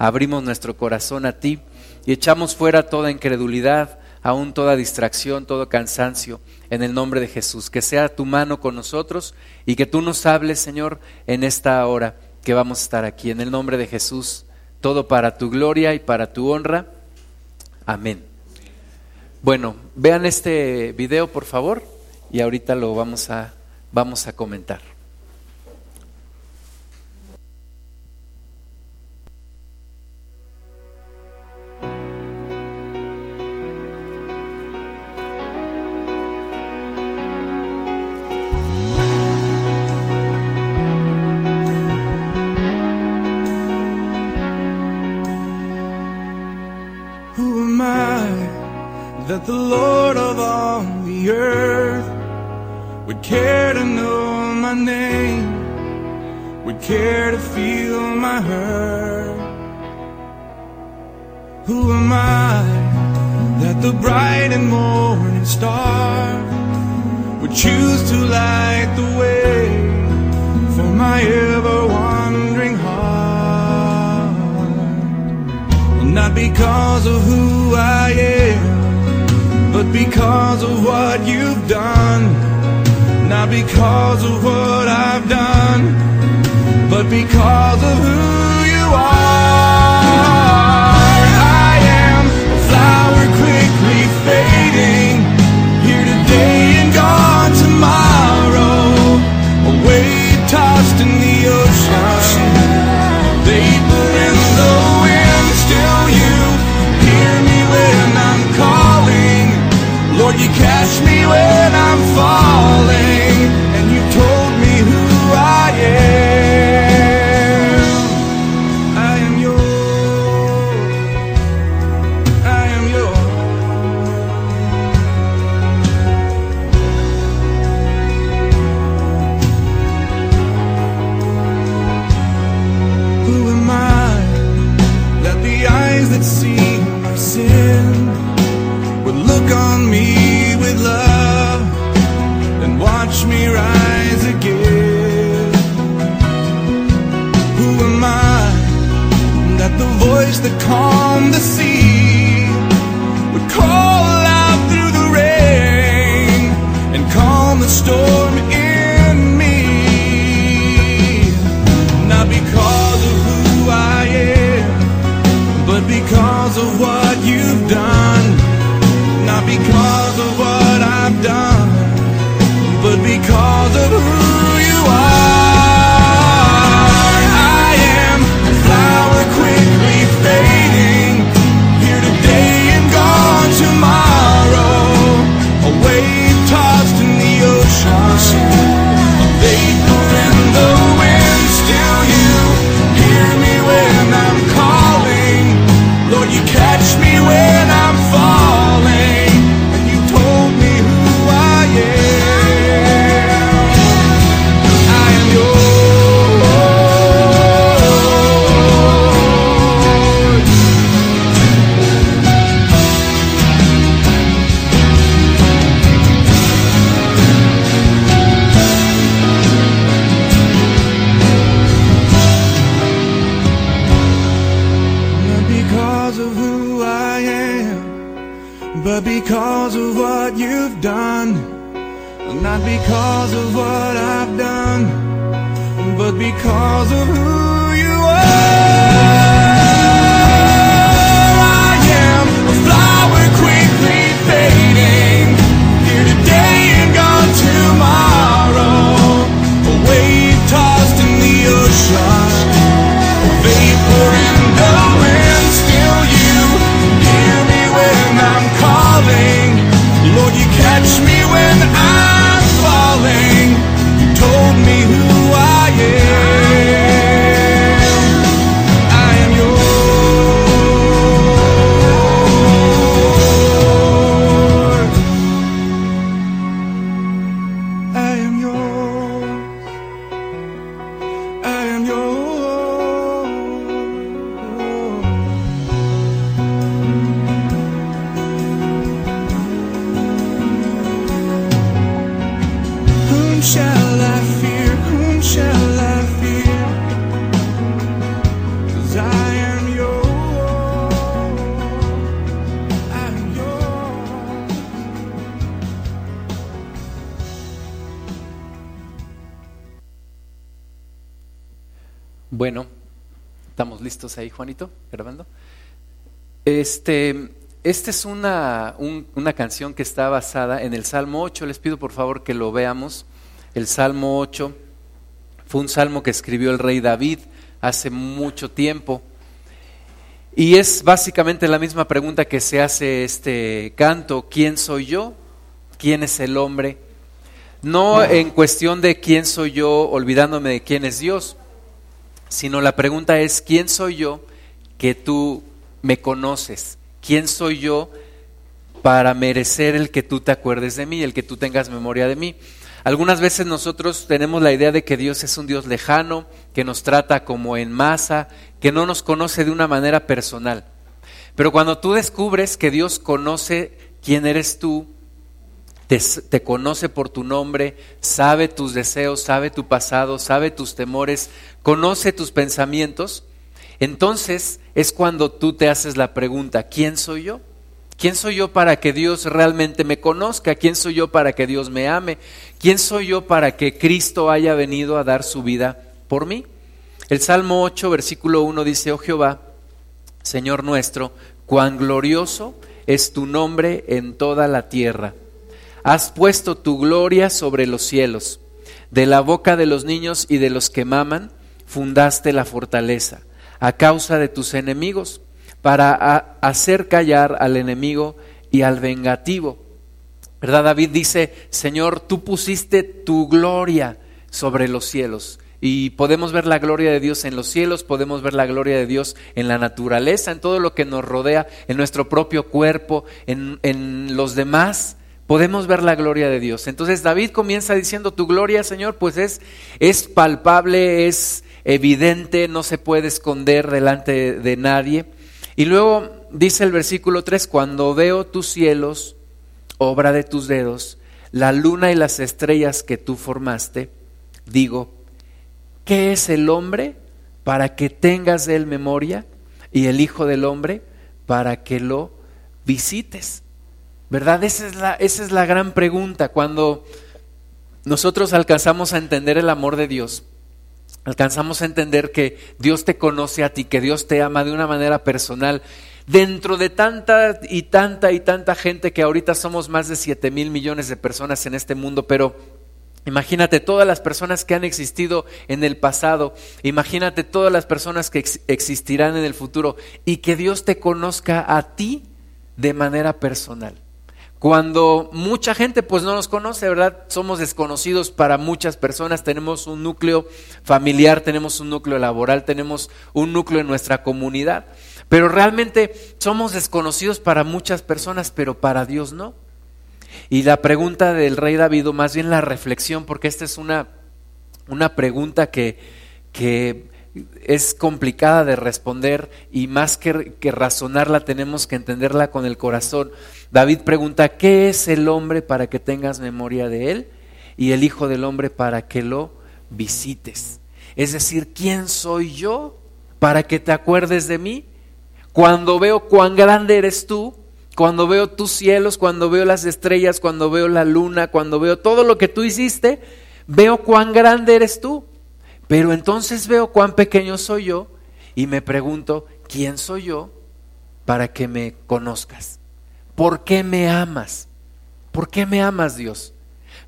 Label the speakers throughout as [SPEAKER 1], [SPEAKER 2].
[SPEAKER 1] abrimos nuestro corazón a ti y echamos fuera toda incredulidad, aún toda distracción, todo cansancio, en el nombre de Jesús. Que sea tu mano con nosotros y que tú nos hables, Señor, en esta hora que vamos a estar aquí. En el nombre de Jesús, todo para tu gloria y para tu honra. Amén. Bueno, vean este video, por favor, y ahorita lo vamos a, vamos a comentar.
[SPEAKER 2] Care to feel my hurt. Who am I that the bright and morning star would choose to light the way for my ever wandering heart? Not because of who I am but because of what you've done. Not because of what I've done, but because of who you are. I am a flower quickly fading, here today and gone tomorrow, a wave tossed in the ocean, vapor in the wind, still you hear me when I'm calling. Lord, you catch me when I'm falling, look on me with love and watch me rise again. Who am I that the voice that calmed the sea would call out through the rain and calm the storm because of what I've done, but because of who
[SPEAKER 1] ahí, Juanito, grabando. Este, esta es una, un- una canción que está basada en el Salmo 8. Les pido por favor que lo veamos. El Salmo 8 fue un salmo que escribió el rey David hace mucho tiempo. Y es básicamente la misma pregunta que se hace este canto, ¿quién soy yo? ¿Quién es el hombre? No en cuestión de quién soy yo, olvidándome de quién es Dios, sino la pregunta es, ¿quién soy yo que tú me conoces? ¿Quién soy yo para merecer el que tú te acuerdes de mí, el que tú tengas memoria de mí? Algunas veces nosotros tenemos la idea de que Dios es un Dios lejano, que nos trata como en masa, que no nos conoce de una manera personal. Pero cuando tú descubres que Dios conoce quién eres tú, te, conoce por tu nombre, sabe tus deseos, sabe tu pasado, sabe tus temores, conoce tus pensamientos, entonces es cuando tú te haces la pregunta, ¿quién soy yo? ¿Quién soy yo para que Dios realmente me conozca? ¿Quién soy yo para que Dios me ame? ¿Quién soy yo para que Cristo haya venido a dar su vida por mí? El Salmo 8, versículo 1 dice, oh Jehová, Señor nuestro, cuán glorioso es tu nombre en toda la tierra. Has puesto tu gloria sobre los cielos. De la boca de los niños y de los que maman, fundaste la fortaleza, a causa de tus enemigos, para hacer callar al enemigo y al vengativo. ¿Verdad? David dice, Señor, tú pusiste tu gloria sobre los cielos. Y podemos ver la gloria de Dios en los cielos, podemos ver la gloria de Dios en la naturaleza, en todo lo que nos rodea, en nuestro propio cuerpo, en, en los demás podemos ver la gloria de Dios. Entonces David comienza diciendo, tu gloria, Señor, pues es, es palpable, es evidente, no se puede esconder delante de, de nadie. Y luego dice el versículo 3, cuando veo tus cielos, obra de tus dedos, la luna y las estrellas que tú formaste, digo, ¿qué es el hombre para que tengas de él memoria y el Hijo del Hombre para que lo visites? ¿Verdad? Esa es, la, esa es la gran pregunta. Cuando nosotros alcanzamos a entender el amor de Dios, alcanzamos a entender que Dios te conoce a ti, que Dios te ama de una manera personal, dentro de tanta y tanta y tanta gente que ahorita somos más de 7 mil millones de personas en este mundo, pero Imagínate todas las personas que han existido en el pasado, imagínate todas las personas que ex existirán en el futuro y que Dios te conozca a ti de manera personal. Cuando mucha gente pues no nos conoce, ¿verdad? Somos desconocidos para muchas personas, tenemos un núcleo familiar, tenemos un núcleo laboral, tenemos un núcleo en nuestra comunidad, pero realmente somos desconocidos para muchas personas, pero para Dios no. Y la pregunta del rey David, más bien la reflexión, porque esta es una, una pregunta que, que es complicada de responder y más que, razonarla tenemos que entenderla con el corazón. David pregunta, ¿qué es el hombre para que tengas memoria de él? Y el Hijo del Hombre para que lo visites. Es decir, ¿quién soy yo para que te acuerdes de mí? Cuando veo cuán grande eres tú, cuando veo tus cielos, cuando veo las estrellas, cuando veo la luna, cuando veo todo lo que tú hiciste, veo cuán grande eres tú. Pero entonces veo cuán pequeño soy yo y me pregunto, ¿quién soy yo para que me conozcas? ¿Por qué me amas? ¿Por qué me amas, Dios?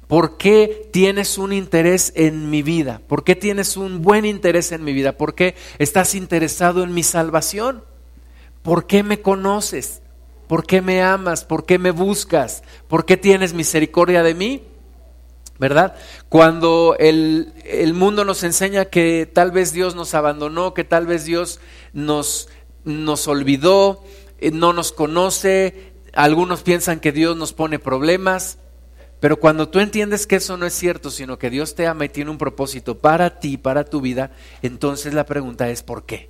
[SPEAKER 1] ¿Por qué tienes un interés en mi vida? ¿Por qué tienes un buen interés en mi vida? ¿Por qué estás interesado en mi salvación? ¿Por qué me conoces? ¿Por qué me amas? ¿Por qué me buscas? ¿Por qué tienes misericordia de mí? ¿Verdad? Cuando el, el, mundo nos enseña que tal vez Dios nos abandonó, que tal vez Dios nos, nos olvidó, eh, no nos conoce, algunos piensan que Dios nos pone problemas, pero cuando tú entiendes que eso no es cierto, sino que Dios te ama y tiene un propósito para ti, para tu vida, entonces la pregunta es ¿por qué?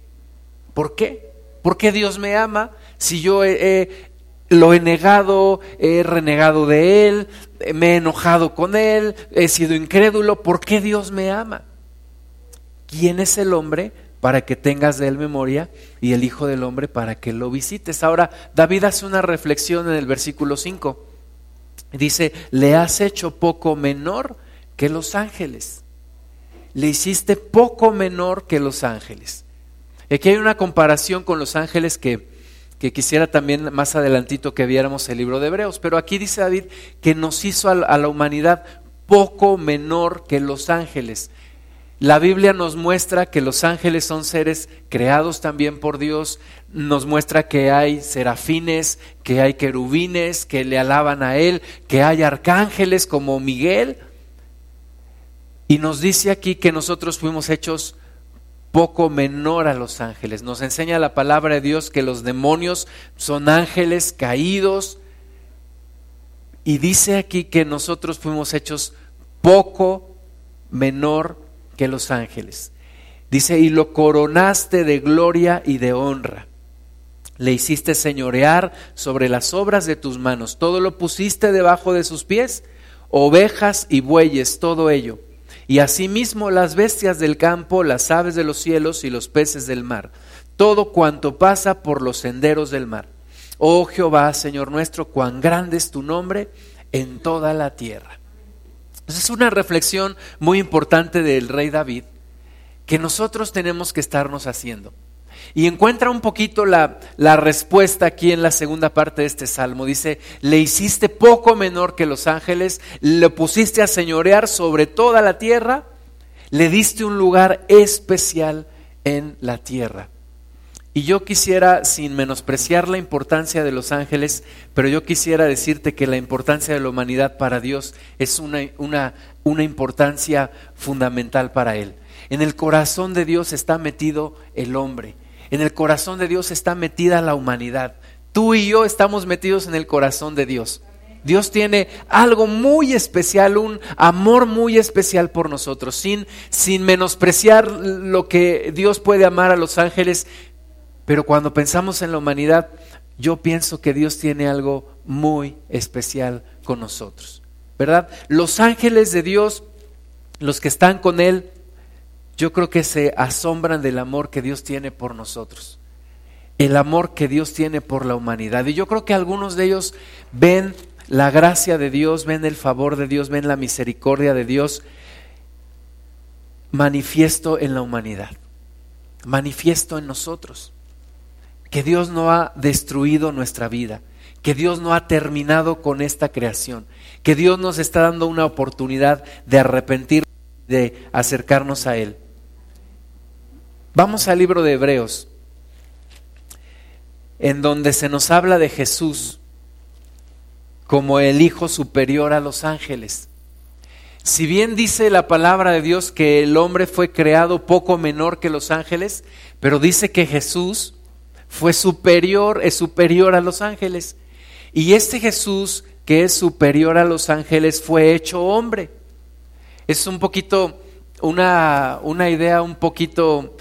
[SPEAKER 1] ¿Por qué? ¿Por qué Dios me ama si yo lo he negado, he renegado de Él, me he enojado con Él, he sido incrédulo? ¿Por qué Dios me ama? ¿Quién es el hombre para que tengas de Él memoria y el Hijo del Hombre para que lo visites? Ahora, David hace una reflexión en el versículo 5. Dice, le has hecho poco menor que los ángeles. le hiciste poco menor que los ángeles. Aquí hay una comparación con los ángeles que, que quisiera también más adelantito que viéramos el libro de Hebreos, pero aquí dice David que nos hizo a, la humanidad poco menor que los ángeles. La Biblia nos muestra que los ángeles son seres creados también por Dios, nos muestra que hay serafines, que hay querubines, que le alaban a Él, que hay arcángeles como Miguel. Y nos dice aquí que nosotros fuimos hechos poco menor a los ángeles. Nos enseña la palabra de Dios que los demonios son ángeles caídos. Y dice aquí que nosotros fuimos hechos poco menor que los ángeles. Dice, y lo coronaste de gloria y de honra. Le hiciste señorear sobre las obras de tus manos. Todo lo pusiste debajo de sus pies, ovejas y bueyes, todo ello. Y asimismo las bestias del campo, las aves de los cielos y los peces del mar. Todo cuanto pasa por los senderos del mar. Oh Jehová, Señor nuestro, cuán grande es tu nombre en toda la tierra. Es una reflexión muy importante del rey David que nosotros tenemos que estarnos haciendo. Y encuentra un poquito la, la, respuesta aquí en la segunda parte de este salmo. Dice, le hiciste poco menor que los ángeles, le pusiste a señorear sobre toda la tierra, le diste un lugar especial en la tierra. Y yo quisiera, sin menospreciar la importancia de los ángeles, pero yo quisiera decirte que la importancia de la humanidad para Dios es una, una, una importancia fundamental para Él. En el corazón de Dios está metido el hombre. En el corazón de Dios está metida la humanidad. Tú y yo estamos metidos en el corazón de Dios. Dios tiene algo muy especial, un amor muy especial por nosotros, sin, sin menospreciar lo que Dios puede amar a los ángeles, pero cuando pensamos en la humanidad, yo pienso que Dios tiene algo muy especial con nosotros, ¿verdad? Los ángeles de Dios, los que están con Él, yo creo que se asombran del amor que Dios tiene por nosotros, el amor que Dios tiene por la humanidad. Y yo creo que algunos de ellos ven la gracia de Dios, ven el favor de Dios, ven la misericordia de Dios manifiesto en la humanidad, manifiesto en nosotros que Dios no ha destruido nuestra vida, que Dios no ha terminado con esta creación, que Dios nos está dando una oportunidad de arrepentir, de acercarnos a Él. Vamos al libro de Hebreos, en donde se nos habla de Jesús como el Hijo superior a los ángeles. Si bien dice la palabra de Dios que el hombre fue creado poco menor que los ángeles, pero dice que Jesús fue superior, es superior a los ángeles. Y este Jesús que es superior a los ángeles fue hecho hombre. Es un poquito, una, una idea un poquito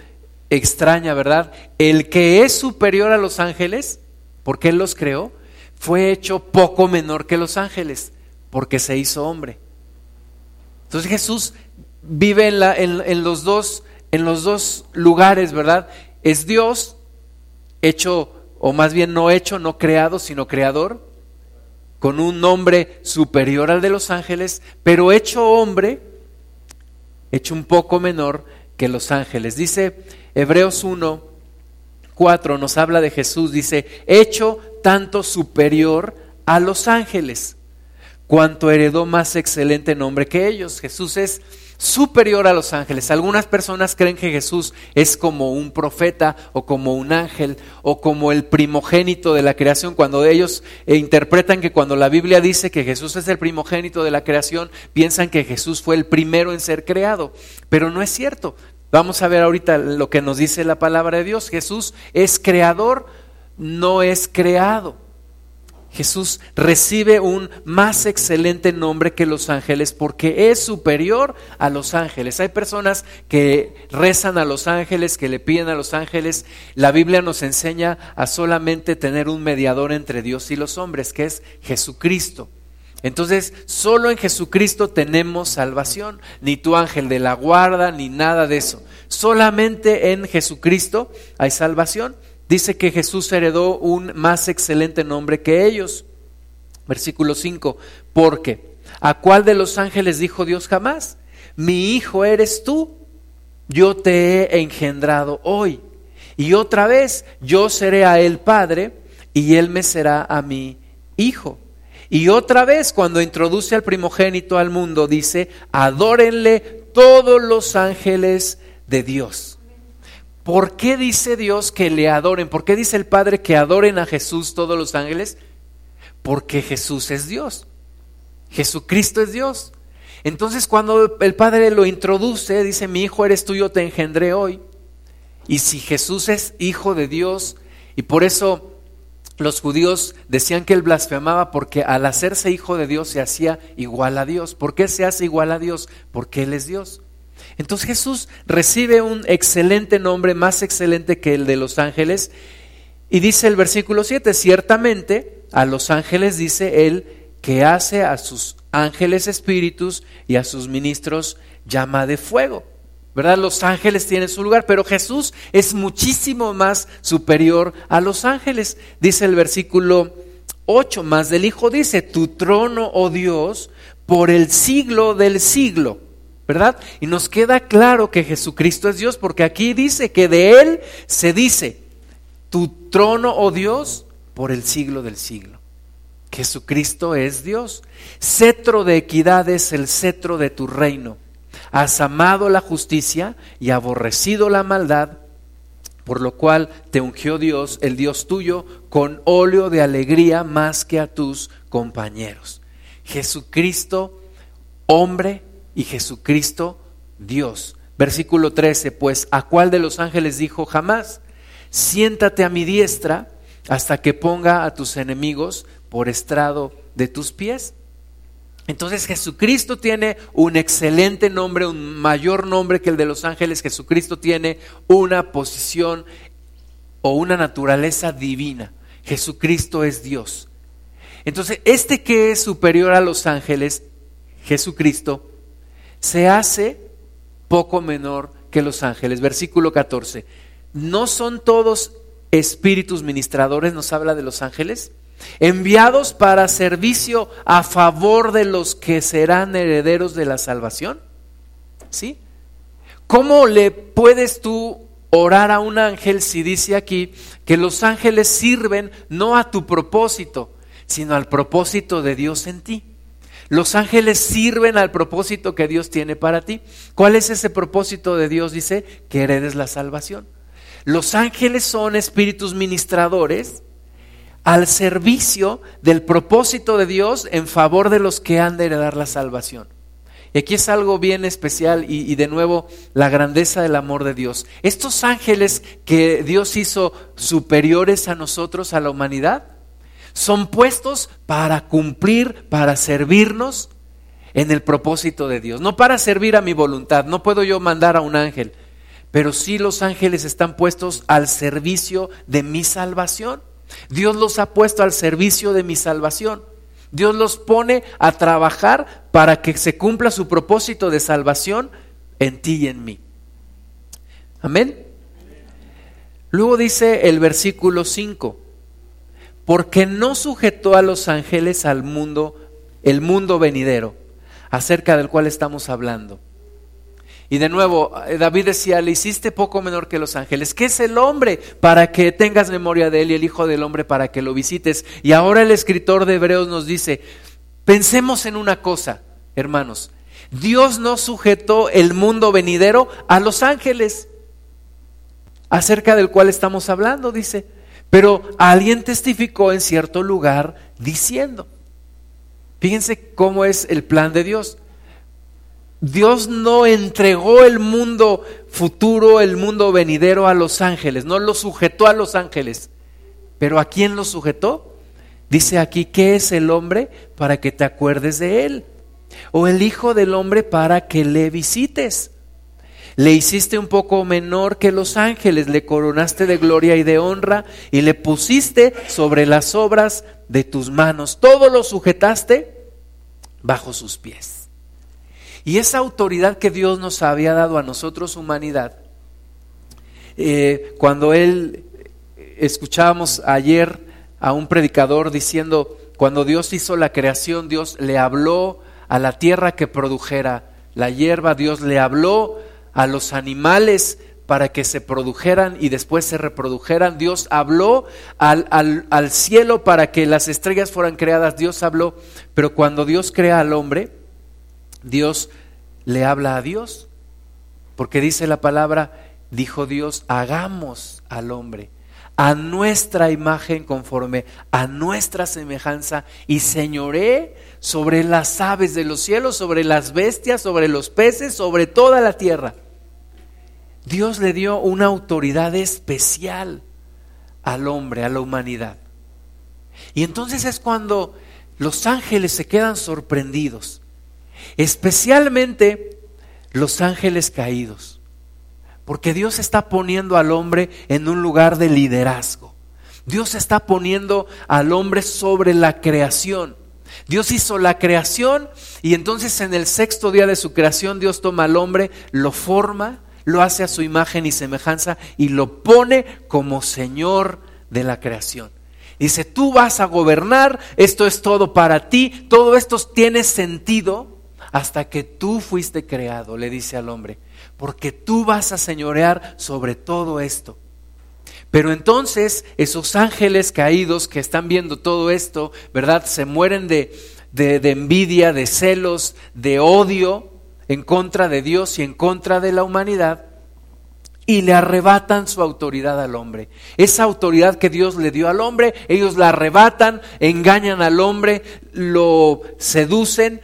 [SPEAKER 1] extraña, ¿verdad? El que es superior a los ángeles, porque Él los creó, fue hecho poco menor que los ángeles, porque se hizo hombre. Entonces Jesús vive en, la, en, en los, dos, en los dos lugares, ¿verdad? Es Dios hecho, o más bien no hecho, no creado, sino creador, con un nombre superior al de los ángeles, pero hecho hombre, hecho un poco menor que los ángeles. Dice Hebreos 1, 4, nos habla de Jesús, dice, hecho tanto superior a los ángeles, cuanto heredó más excelente nombre que ellos. Jesús es superior a los ángeles. Algunas personas creen que Jesús es como un profeta o como un ángel o como el primogénito de la creación. Cuando ellos eh, interpretan que cuando la Biblia dice que Jesús es el primogénito de la creación, piensan que Jesús fue el primero en ser creado. Pero no es cierto. Vamos a ver ahorita lo que nos dice la palabra de Dios. Jesús es creador, no es creado. Jesús recibe un más excelente nombre que los ángeles porque es superior a los ángeles. Hay personas que rezan a los ángeles, que le piden a los ángeles. La Biblia nos enseña a solamente tener un mediador entre Dios y los hombres, que es Jesucristo. Entonces, solo en Jesucristo tenemos salvación, ni tu ángel de la guarda, ni nada de eso. Solamente en Jesucristo hay salvación dice que Jesús heredó un más excelente nombre que ellos. Versículo 5, porque ¿a cuál de los ángeles dijo Dios jamás? Mi hijo eres tú, yo te he engendrado hoy. Y otra vez, yo seré a él padre y él me será a mí hijo. Y otra vez, cuando introduce al primogénito al mundo, dice, adórenle todos los ángeles de Dios. ¿Por qué dice Dios que le adoren? ¿Por qué dice el Padre que adoren a Jesús todos los ángeles? Porque Jesús es Dios. Jesucristo es Dios. Entonces cuando el Padre lo introduce, dice, mi hijo eres tú, yo te engendré hoy. Y si Jesús es hijo de Dios, y por eso los judíos decían que él blasfemaba porque al hacerse hijo de Dios se hacía igual a Dios. ¿Por qué se hace igual a Dios? Porque Él es Dios. Entonces Jesús recibe un excelente nombre, más excelente que el de los ángeles. Y dice el versículo 7, ciertamente a los ángeles dice Él que hace a sus ángeles espíritus y a sus ministros llama de fuego. ¿Verdad? Los ángeles tienen su lugar, pero Jesús es muchísimo más superior a los ángeles. Dice el versículo 8, más del Hijo dice, tu trono, oh Dios, por el siglo del siglo. Y nos queda claro que Jesucristo es Dios, porque aquí dice que de Él se dice, tu trono, oh Dios, por el siglo del siglo. Jesucristo es Dios. Cetro de equidad es el cetro de tu reino. Has amado la justicia y aborrecido la maldad, por lo cual te ungió Dios, el Dios tuyo, con óleo de alegría más que a tus compañeros. Jesucristo, hombre, y Jesucristo, Dios. Versículo 13, pues a cuál de los ángeles dijo jamás, siéntate a mi diestra hasta que ponga a tus enemigos por estrado de tus pies. Entonces Jesucristo tiene un excelente nombre, un mayor nombre que el de los ángeles. Jesucristo tiene una posición o una naturaleza divina. Jesucristo es Dios. Entonces, este que es superior a los ángeles, Jesucristo, se hace poco menor que los ángeles. Versículo 14. ¿No son todos espíritus ministradores? Nos habla de los ángeles enviados para servicio a favor de los que serán herederos de la salvación. ¿Sí? ¿Cómo le puedes tú orar a un ángel si dice aquí que los ángeles sirven no a tu propósito, sino al propósito de Dios en ti? Los ángeles sirven al propósito que Dios tiene para ti. ¿Cuál es ese propósito de Dios? Dice que heredes la salvación. Los ángeles son espíritus ministradores al servicio del propósito de Dios en favor de los que han de heredar la salvación. Y aquí es algo bien especial y, y, de nuevo la grandeza del amor de Dios. Estos ángeles que Dios hizo superiores a nosotros, a la humanidad, son puestos para cumplir, para servirnos en el propósito de Dios. No para servir a mi voluntad, no puedo yo mandar a un ángel, pero sí los ángeles están puestos al servicio de mi salvación. Dios los ha puesto al servicio de mi salvación. Dios los pone a trabajar para que se cumpla su propósito de salvación en ti y en mí. Amén. Luego dice el versículo 5, porque no sujetó a los ángeles al mundo, el mundo venidero, acerca del cual estamos hablando y de nuevo, eh, David decía, le hiciste poco menor que los ángeles. ¿Qué es el hombre para que tengas memoria de él y el Hijo del Hombre para que lo visites? Y ahora el escritor de Hebreos nos dice, pensemos en una cosa, hermanos. Dios no sujetó el mundo venidero a los ángeles, acerca del cual estamos hablando, dice. Pero alguien testificó en cierto lugar diciendo, fíjense cómo es el plan de Dios. Dios no entregó el mundo futuro, el mundo venidero a los ángeles, no lo sujetó a los ángeles. Pero ¿a quién lo sujetó? Dice aquí, ¿qué es el hombre para que te acuerdes de él? O el Hijo del Hombre para que le visites. Le hiciste un poco menor que los ángeles, le coronaste de gloria y de honra y le pusiste sobre las obras de tus manos. Todo lo sujetaste bajo sus pies. Y esa autoridad que Dios nos había dado a nosotros, humanidad, eh, cuando él escuchábamos ayer a un predicador diciendo, cuando Dios hizo la creación, Dios le habló a la tierra que produjera la hierba, Dios le habló a los animales para que se produjeran y después se reprodujeran. Dios habló al, al, cielo para que las estrellas fueran creadas. Dios habló, pero cuando Dios crea al hombre, Dios le habla a Dios. Porque dice la palabra, dijo Dios, hagamos al hombre a nuestra imagen conforme a nuestra semejanza y señoré sobre las aves de los cielos, sobre las bestias, sobre los peces, sobre toda la tierra. Dios le dio una autoridad especial al hombre, a la humanidad. Y entonces es cuando los ángeles se quedan sorprendidos, especialmente los ángeles caídos. Porque Dios está poniendo al hombre en un lugar de liderazgo. Dios está poniendo al hombre sobre la creación. Dios hizo la creación y entonces en el sexto día de su creación Dios toma al hombre, lo forma, lo hace a su imagen y semejanza y lo pone como Señor de la creación. Dice, tú vas a gobernar, esto es todo para ti, todo esto tiene sentido hasta que tú fuiste creado, le dice al hombre porque tú vas a señorear sobre todo esto. Pero entonces esos ángeles caídos que están viendo todo esto, ¿verdad? Se mueren de, de, de, envidia, de celos, de odio en contra de Dios y en contra de la humanidad y le arrebatan su autoridad al hombre. Esa autoridad que Dios le dio al hombre, ellos la arrebatan, engañan al hombre, lo seducen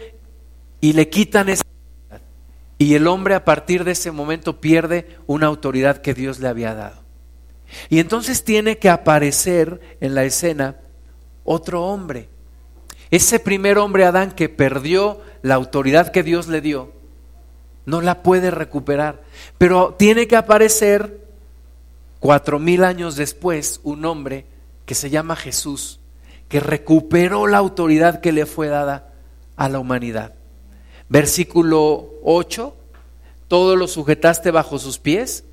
[SPEAKER 1] y le quitan esa y el hombre a partir de ese momento pierde una autoridad que Dios le había dado. Y entonces tiene que aparecer en la escena otro hombre. Ese primer hombre Adán que perdió la autoridad que Dios le dio, no la puede recuperar. Pero tiene que aparecer cuatro mil años después un hombre que se llama Jesús, que recuperó la autoridad que le fue dada a la humanidad. Versículo 8, todo lo sujetaste bajo sus pies,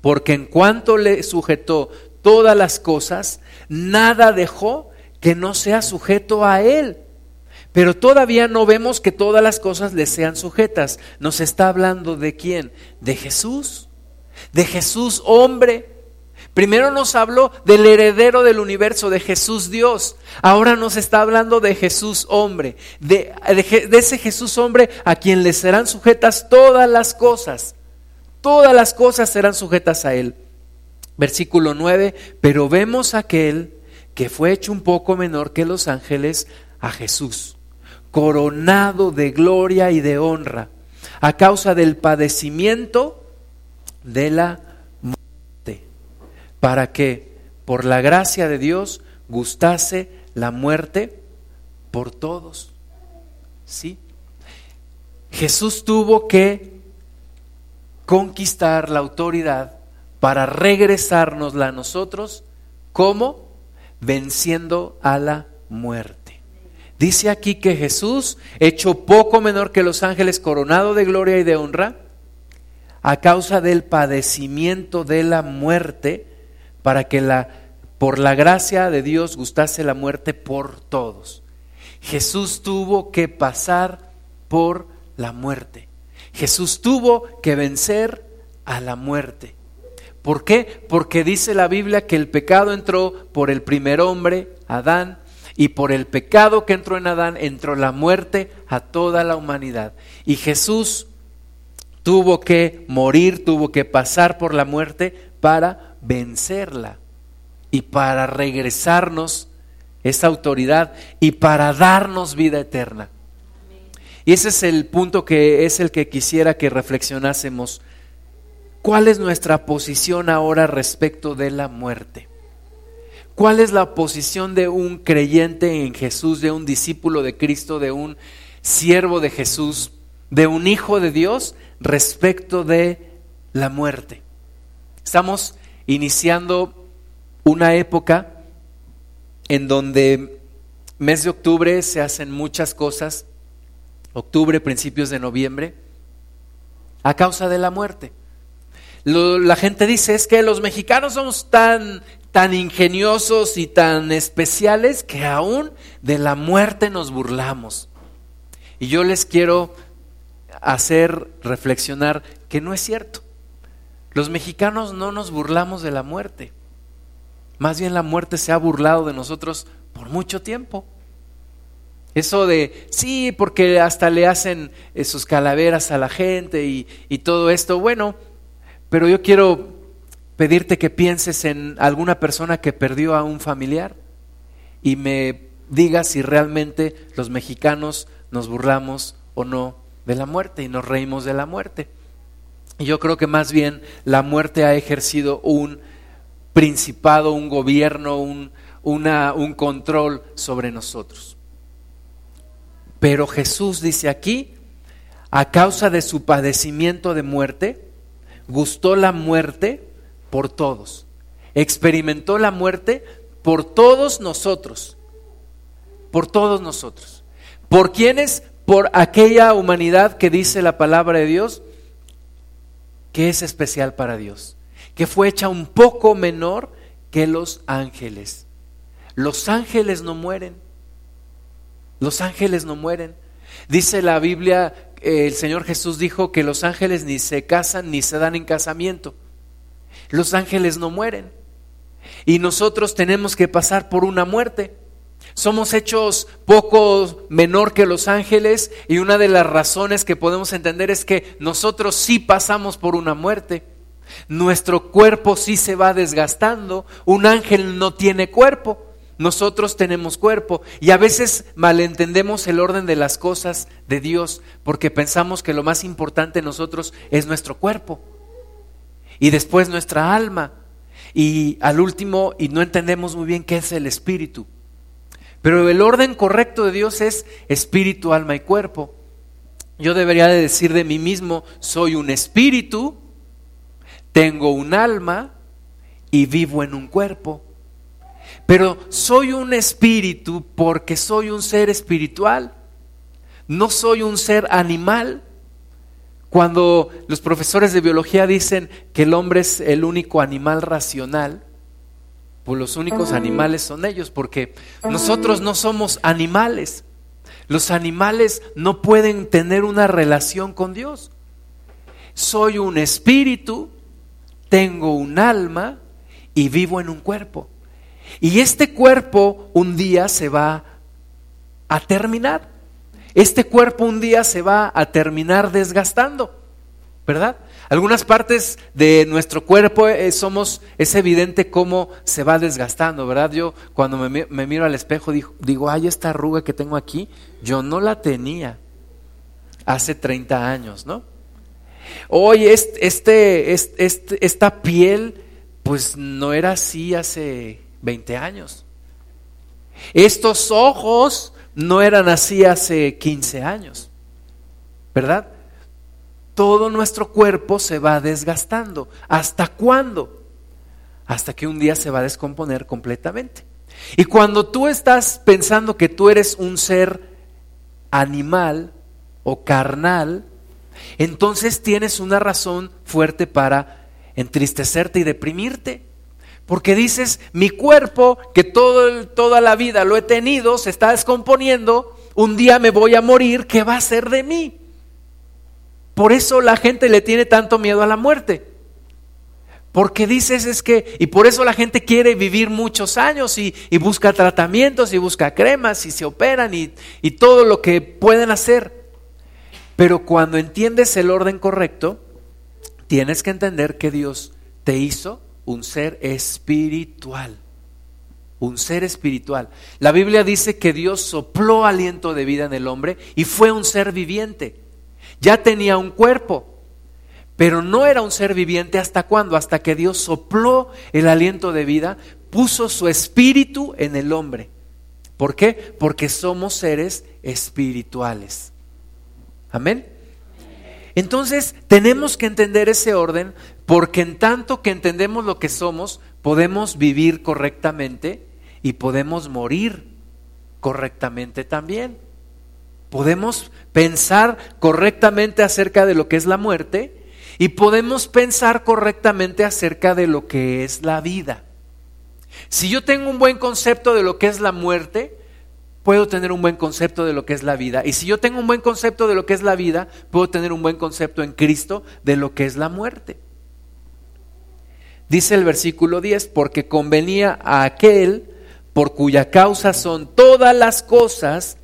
[SPEAKER 1] porque en cuanto le sujetó todas las cosas, nada dejó que no sea sujeto a él. Pero todavía no vemos que todas las cosas le sean sujetas. Nos está hablando de quién? De Jesús. De Jesús hombre Primero nos habló del heredero del universo, de Jesús Dios. Ahora nos está hablando de Jesús hombre, de, de, ese Jesús hombre a quien le serán sujetas todas las cosas. Todas las cosas serán sujetas a él. Versículo 9, pero vemos aquel que fue hecho un poco menor que los ángeles, a Jesús, coronado de gloria y de honra, a causa del padecimiento de la para que por la gracia de Dios gustase la muerte por todos. ¿Sí? Jesús tuvo que conquistar la autoridad para regresárnosla a nosotros, ¿cómo? Venciendo a la muerte. Dice aquí que Jesús, hecho poco menor que los ángeles, coronado de gloria y de honra, a causa del padecimiento de la muerte, para que la, por la gracia de Dios gustase la muerte por todos. Jesús tuvo que pasar por la muerte. Jesús tuvo que vencer a la muerte. ¿Por qué? Porque dice la Biblia que el pecado entró por el primer hombre, Adán, y por el pecado que entró en Adán entró la muerte a toda la humanidad. Y Jesús tuvo que morir, tuvo que pasar por la muerte para vencerla y para regresarnos esa autoridad y para darnos vida eterna. Y ese es el punto que es el que quisiera que reflexionásemos. ¿Cuál es nuestra posición ahora respecto de la muerte? ¿Cuál es la posición de un creyente en Jesús, de un discípulo de Cristo, de un siervo de Jesús, de un hijo de Dios respecto de la muerte? Estamos iniciando una época en donde mes de octubre se hacen muchas cosas, octubre, principios de noviembre, a causa de la muerte. La gente dice es que los mexicanos somos tan, tan ingeniosos y tan especiales que aún de la muerte nos burlamos. Y yo les quiero hacer reflexionar que no es cierto. Los mexicanos no nos burlamos de la muerte. Más bien la muerte se ha burlado de nosotros por mucho tiempo. Eso de, sí, porque hasta le hacen eh, sus calaveras a la gente y, todo esto, bueno, pero yo quiero pedirte que pienses en alguna persona que perdió a un familiar y me digas si realmente los mexicanos nos burlamos o no de la muerte y nos reímos de la muerte. Y yo creo que más bien la muerte ha ejercido un principado, un gobierno, un, un control sobre nosotros. Pero Jesús dice aquí, a causa de su padecimiento de muerte, gustó la muerte por todos. Experimentó la muerte por todos nosotros. Por todos nosotros. ¿Por quiénes? Por aquella humanidad que dice la palabra de Dios que es especial para Dios, que fue hecha un poco menor que los ángeles. Los ángeles no mueren. Los ángeles no mueren. Dice la Biblia, eh, el Señor Jesús dijo que los ángeles ni se casan ni se dan en casamiento. Los ángeles no mueren. Y nosotros tenemos que pasar por una muerte. Somos hechos poco menor que los ángeles y una de las razones que podemos entender es que nosotros sí pasamos por una muerte. Nuestro cuerpo sí se va desgastando. Un ángel no tiene cuerpo. Nosotros tenemos cuerpo y a veces malentendemos el orden de las cosas de Dios porque pensamos que lo más importante en nosotros es nuestro cuerpo y después nuestra alma y al último y no entendemos muy bien qué es el espíritu. Pero el orden correcto de Dios es espíritu, alma y cuerpo. Yo debería de decir de mí mismo, soy un espíritu, tengo un alma y vivo en un cuerpo. Pero soy un espíritu porque soy un ser espiritual. No soy un ser animal. Cuando los profesores de biología dicen que el hombre es el único animal racional, pues los únicos animales son ellos, porque nosotros no somos animales. Los animales no pueden tener una relación con Dios. Soy un espíritu, tengo un alma y vivo en un cuerpo. Y este cuerpo un día se va a terminar. Este cuerpo un día se va a terminar desgastando, ¿verdad? Algunas partes de nuestro cuerpo eh, somos, es evidente cómo se va desgastando, ¿verdad? Yo cuando me, miro al espejo digo, digo, ay, esta arruga que tengo aquí, yo no la tenía hace 30 años, ¿no? Este, este, esta piel, pues no era así hace 20 años. Estos ojos no eran así hace 15 años, ¿verdad? todo nuestro cuerpo se va desgastando. ¿Hasta cuándo? Hasta que un día se va a descomponer completamente. Y cuando tú estás pensando que tú eres un ser animal o carnal, entonces tienes una razón fuerte para entristecerte y deprimirte. Porque dices, mi cuerpo, que toda la vida lo he tenido, se está descomponiendo, un día me voy a morir, ¿qué va a ser de mí? Por eso la gente le tiene tanto miedo a la muerte. Porque dices es que, y por eso la gente quiere vivir muchos años y, busca tratamientos y busca cremas y se operan y, y todo lo que pueden hacer. Pero cuando entiendes el orden correcto, tienes que entender que Dios te hizo un ser espiritual. Un ser espiritual. La Biblia dice que Dios sopló aliento de vida en el hombre y fue un ser viviente. Ya tenía un cuerpo, pero no era un ser viviente hasta cuándo? Hasta que Dios sopló el aliento de vida, puso su espíritu en el hombre. ¿Por qué? Porque somos seres espirituales. Amén. Entonces tenemos que entender ese orden porque en tanto que entendemos lo que somos, podemos vivir correctamente y podemos morir correctamente también. Podemos pensar correctamente acerca de lo que es la muerte y podemos pensar correctamente acerca de lo que es la vida. Si yo tengo un buen concepto de lo que es la muerte, puedo tener un buen concepto de lo que es la vida. Y si yo tengo un buen concepto de lo que es la vida, puedo tener un buen concepto en Cristo de lo que es la muerte. Dice el versículo 10, porque convenía a aquel por cuya causa son todas las cosas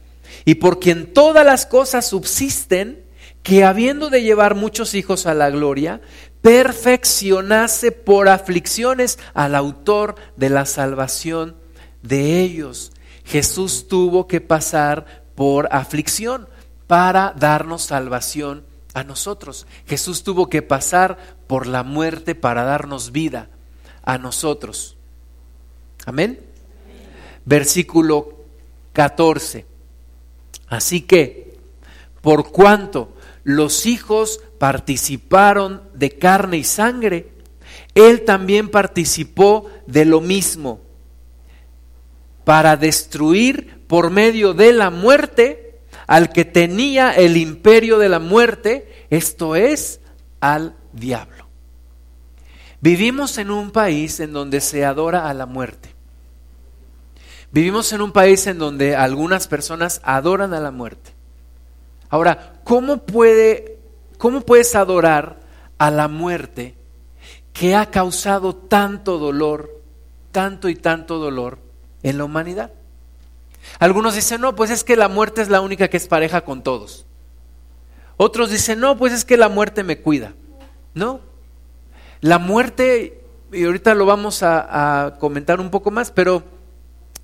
[SPEAKER 1] y por quien todas las cosas subsisten, que habiendo de llevar muchos hijos a la gloria, perfeccionase por aflicciones al autor de la salvación de ellos. Jesús tuvo que pasar por aflicción para darnos salvación a nosotros. Jesús tuvo que pasar por la muerte para darnos vida a nosotros. Amén. Versículo 14. Así que, por cuanto los hijos participaron de carne y sangre, él también participó de lo mismo, para destruir por medio de la muerte al que tenía el imperio de la muerte, esto es, al diablo. Vivimos en un país en donde se adora a la muerte. Vivimos en un país en donde algunas personas adoran a la muerte. Ahora, ¿cómo, puede, ¿cómo puedes adorar a la muerte que ha causado tanto dolor, tanto y tanto dolor en la humanidad? Algunos dicen, no, pues es que la muerte es la única que es pareja con todos. Otros dicen, no, pues es que la muerte me cuida. No, la muerte, y ahorita lo vamos a, a comentar un poco más, pero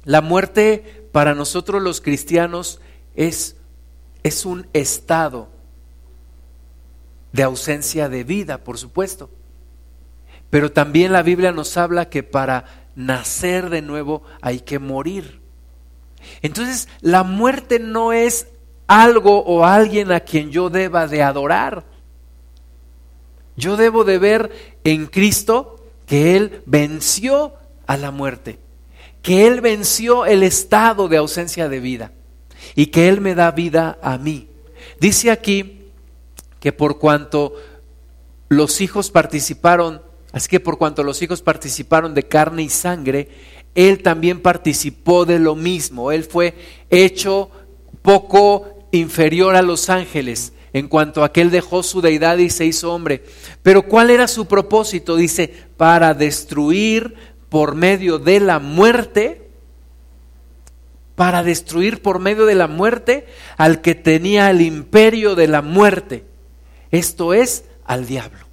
[SPEAKER 1] la muerte para nosotros los cristianos es es un estado de ausencia de vida, por supuesto. Pero también la Biblia nos habla que para nacer de nuevo hay que morir. Entonces, la muerte no es algo o alguien a quien yo deba de adorar. Yo debo de ver en Cristo que Él venció a la muerte, que Él venció el estado de ausencia de vida y que Él me da vida a mí. Dice aquí que por cuanto los hijos participaron, así que por cuanto los hijos participaron de carne y sangre, Él también participó de lo mismo. Él fue hecho poco inferior a los ángeles en cuanto a que Él dejó su deidad y se hizo hombre. Pero ¿cuál era su propósito? Dice, para destruir por medio de la muerte para destruir por medio de la muerte al que tenía el imperio de la muerte. Esto es al diablo.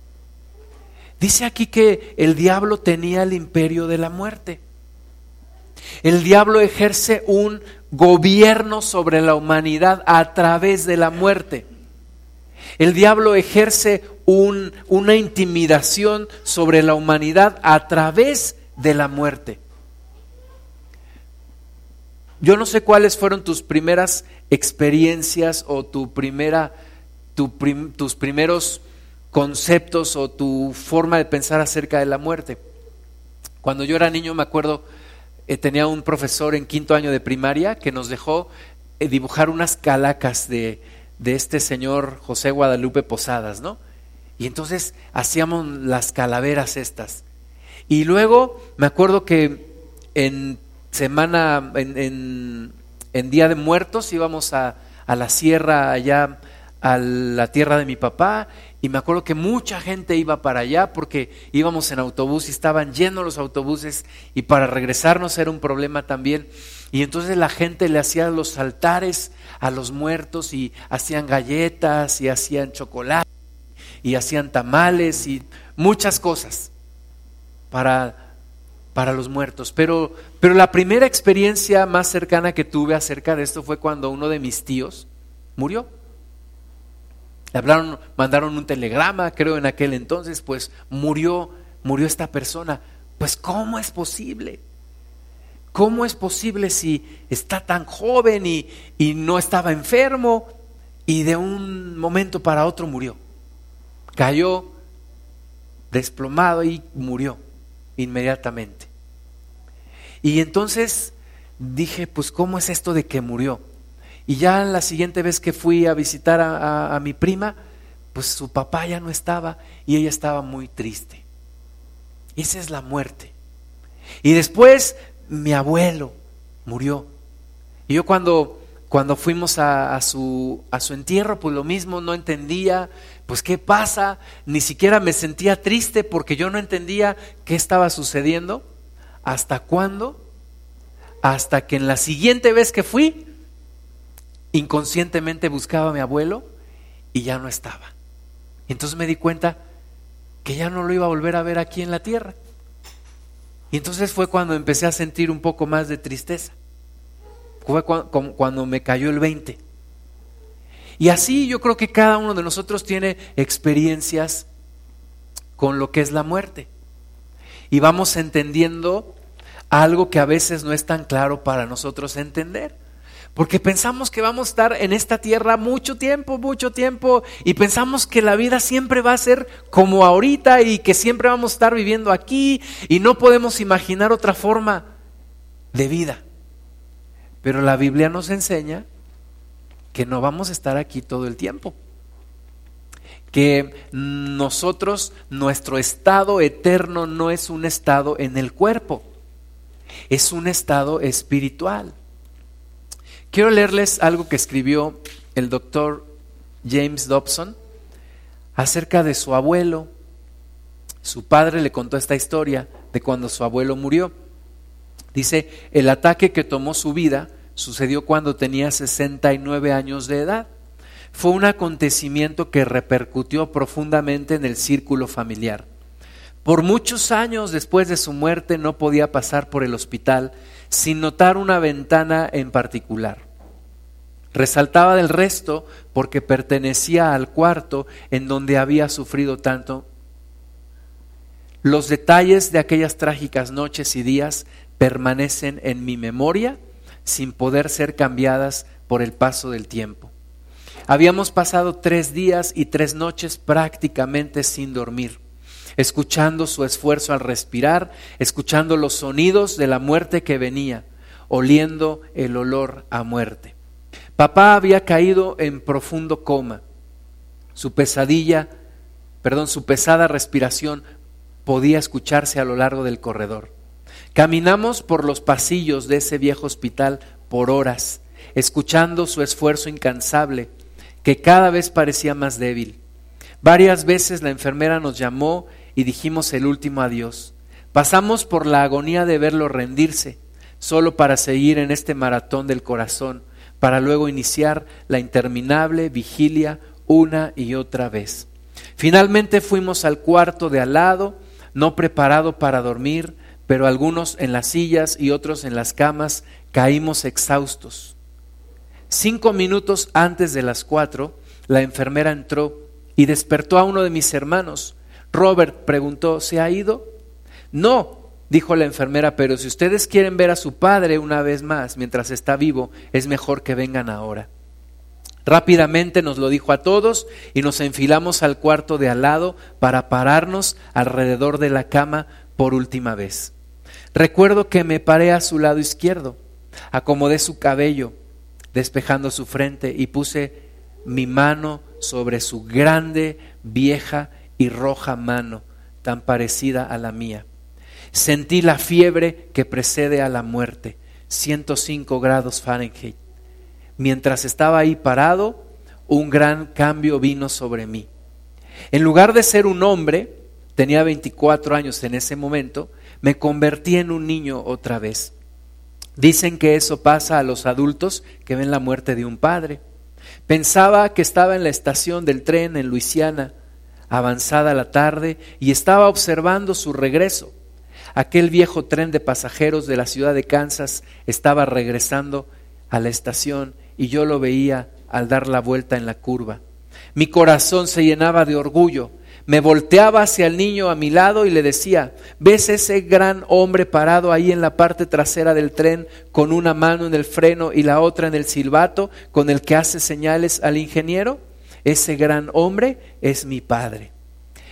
[SPEAKER 1] Dice aquí que el diablo tenía el imperio de la muerte. El diablo ejerce un gobierno sobre la humanidad a través de la muerte. El diablo ejerce un, una intimidación sobre la humanidad a través de la muerte. Yo no sé cuáles fueron tus primeras experiencias o tu primera, tus primeros conceptos o tu forma de pensar acerca de la muerte. Cuando yo era niño me acuerdo, eh, tenía un profesor en quinto año de primaria que nos dejó eh, dibujar unas calacas de, de este señor José Guadalupe Posadas, ¿no? Y entonces hacíamos las calaveras estas. Y luego me acuerdo que en semana, en, Día de Muertos, íbamos a, a la sierra allá, a la tierra de mi papá, y me acuerdo que mucha gente iba para allá porque íbamos en autobús y estaban llenos los autobuses y para regresarnos era un problema también. Y entonces la gente le hacía los altares a los muertos y hacían galletas y hacían chocolate y hacían tamales y muchas cosas para para los muertos. Pero, pero la primera experiencia más cercana que tuve acerca de esto fue cuando uno de mis tíos murió. Le hablaron, mandaron un telegrama, creo en aquel entonces, pues murió, murió esta persona. Pues ¿cómo es posible? ¿Cómo es posible si está tan joven y, y no estaba enfermo y de un momento para otro murió? Cayó desplomado y murió inmediatamente. Y entonces dije, pues ¿cómo es esto de que murió? Y ya la siguiente vez que fui a visitar a, mi prima, pues su papá ya no estaba y ella estaba muy triste. Esa es la muerte. Y después mi abuelo murió. Y yo cuando, cuando fuimos a, a su, a su entierro, pues lo mismo, no entendía, pues qué pasa, ni siquiera me sentía triste porque yo no entendía qué estaba sucediendo. ¿Hasta cuándo? Hasta que en la siguiente vez que fui, inconscientemente buscaba a mi abuelo y ya no estaba. Entonces me di cuenta que ya no lo iba a volver a ver aquí en la tierra. Y entonces fue cuando empecé a sentir un poco más de tristeza. Fue cuando me cayó el 20. Y así yo creo que cada uno de nosotros tiene experiencias con lo que es la muerte. Y vamos entendiendo algo que a veces no es tan claro para nosotros entender. Porque pensamos que vamos a estar en esta tierra mucho tiempo, mucho tiempo, y pensamos que la vida siempre va a ser como ahorita y que siempre vamos a estar viviendo aquí y no podemos imaginar otra forma de vida. Pero la Biblia nos enseña que no vamos a estar aquí todo el tiempo. Que nosotros, nuestro estado eterno no es un estado en el cuerpo, es un estado espiritual. Quiero leerles algo que escribió el doctor James Dobson acerca de su abuelo. Su padre le contó esta historia de cuando su abuelo murió. Dice, el ataque que tomó su vida sucedió cuando tenía 69 años de edad. Fue un acontecimiento que repercutió profundamente en el círculo familiar. Por muchos años después de su muerte no podía pasar por el hospital sin notar una ventana en particular. Resaltaba del resto porque pertenecía al cuarto en donde había sufrido tanto. Los detalles de aquellas trágicas noches y días permanecen en mi memoria sin poder ser cambiadas por el paso del tiempo. Habíamos pasado tres días y tres noches prácticamente sin dormir escuchando su esfuerzo al respirar, escuchando los sonidos de la muerte que venía, oliendo el olor a muerte. Papá había caído en profundo coma. Su pesadilla, perdón, su pesada respiración podía escucharse a lo largo del corredor. Caminamos por los pasillos de ese viejo hospital por horas, escuchando su esfuerzo incansable, que cada vez parecía más débil. Varias veces la enfermera nos llamó y dijimos el último adiós. Pasamos por la agonía de verlo rendirse, solo para seguir en este maratón del corazón, para luego iniciar la interminable vigilia una y otra vez. Finalmente fuimos al cuarto de al lado, no preparado para dormir, pero algunos en las sillas y otros en las camas caímos exhaustos. Cinco minutos antes de las cuatro, la enfermera entró y despertó a uno de mis hermanos. Robert preguntó, ¿se ha ido? No, dijo la enfermera, pero si ustedes quieren ver a su padre una vez más mientras está vivo, es mejor que vengan ahora. Rápidamente nos lo dijo a todos y nos enfilamos al cuarto de al lado para pararnos alrededor de la cama por última vez. Recuerdo que me paré a su lado izquierdo, acomodé su cabello, despejando su frente y puse mi mano sobre su grande, vieja y roja mano, tan parecida a la mía. Sentí la fiebre que precede a la muerte, 105 grados Fahrenheit. Mientras estaba ahí parado, un gran cambio vino sobre mí. En lugar de ser un hombre, tenía 24 años en ese momento, me convertí en un niño otra vez. Dicen que eso pasa a los adultos que ven la muerte de un padre. Pensaba que estaba en la estación del tren en Luisiana avanzada la tarde y estaba observando su regreso. Aquel viejo tren de pasajeros de la ciudad de Kansas estaba regresando a la estación y yo lo veía al dar la vuelta en la curva. Mi corazón se llenaba de orgullo. Me volteaba hacia el niño a mi lado y le decía, ¿ves ese gran hombre parado ahí en la parte trasera del tren con una mano en el freno y la otra en el silbato con el que hace señales al ingeniero? Ese gran hombre es mi padre.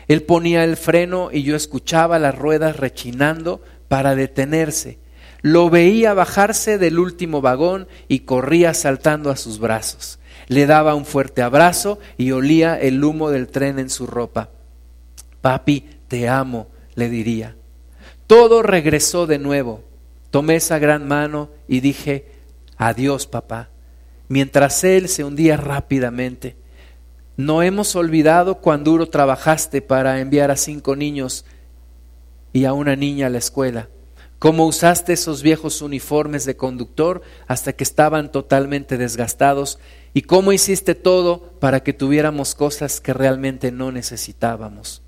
[SPEAKER 1] Él ponía el freno y yo escuchaba las ruedas rechinando para detenerse. Lo veía bajarse del último vagón y corría saltando a sus brazos. Le daba un fuerte abrazo y olía el humo del tren en su ropa. Papi, te amo, le diría. Todo regresó de nuevo. Tomé esa gran mano y dije, Adiós, papá. Mientras él se hundía rápidamente. No hemos olvidado cuán duro trabajaste para enviar a cinco niños y a una niña a la escuela. Cómo usaste esos viejos uniformes de conductor hasta que estaban totalmente desgastados y cómo hiciste todo para que tuviéramos cosas que realmente no necesitábamos.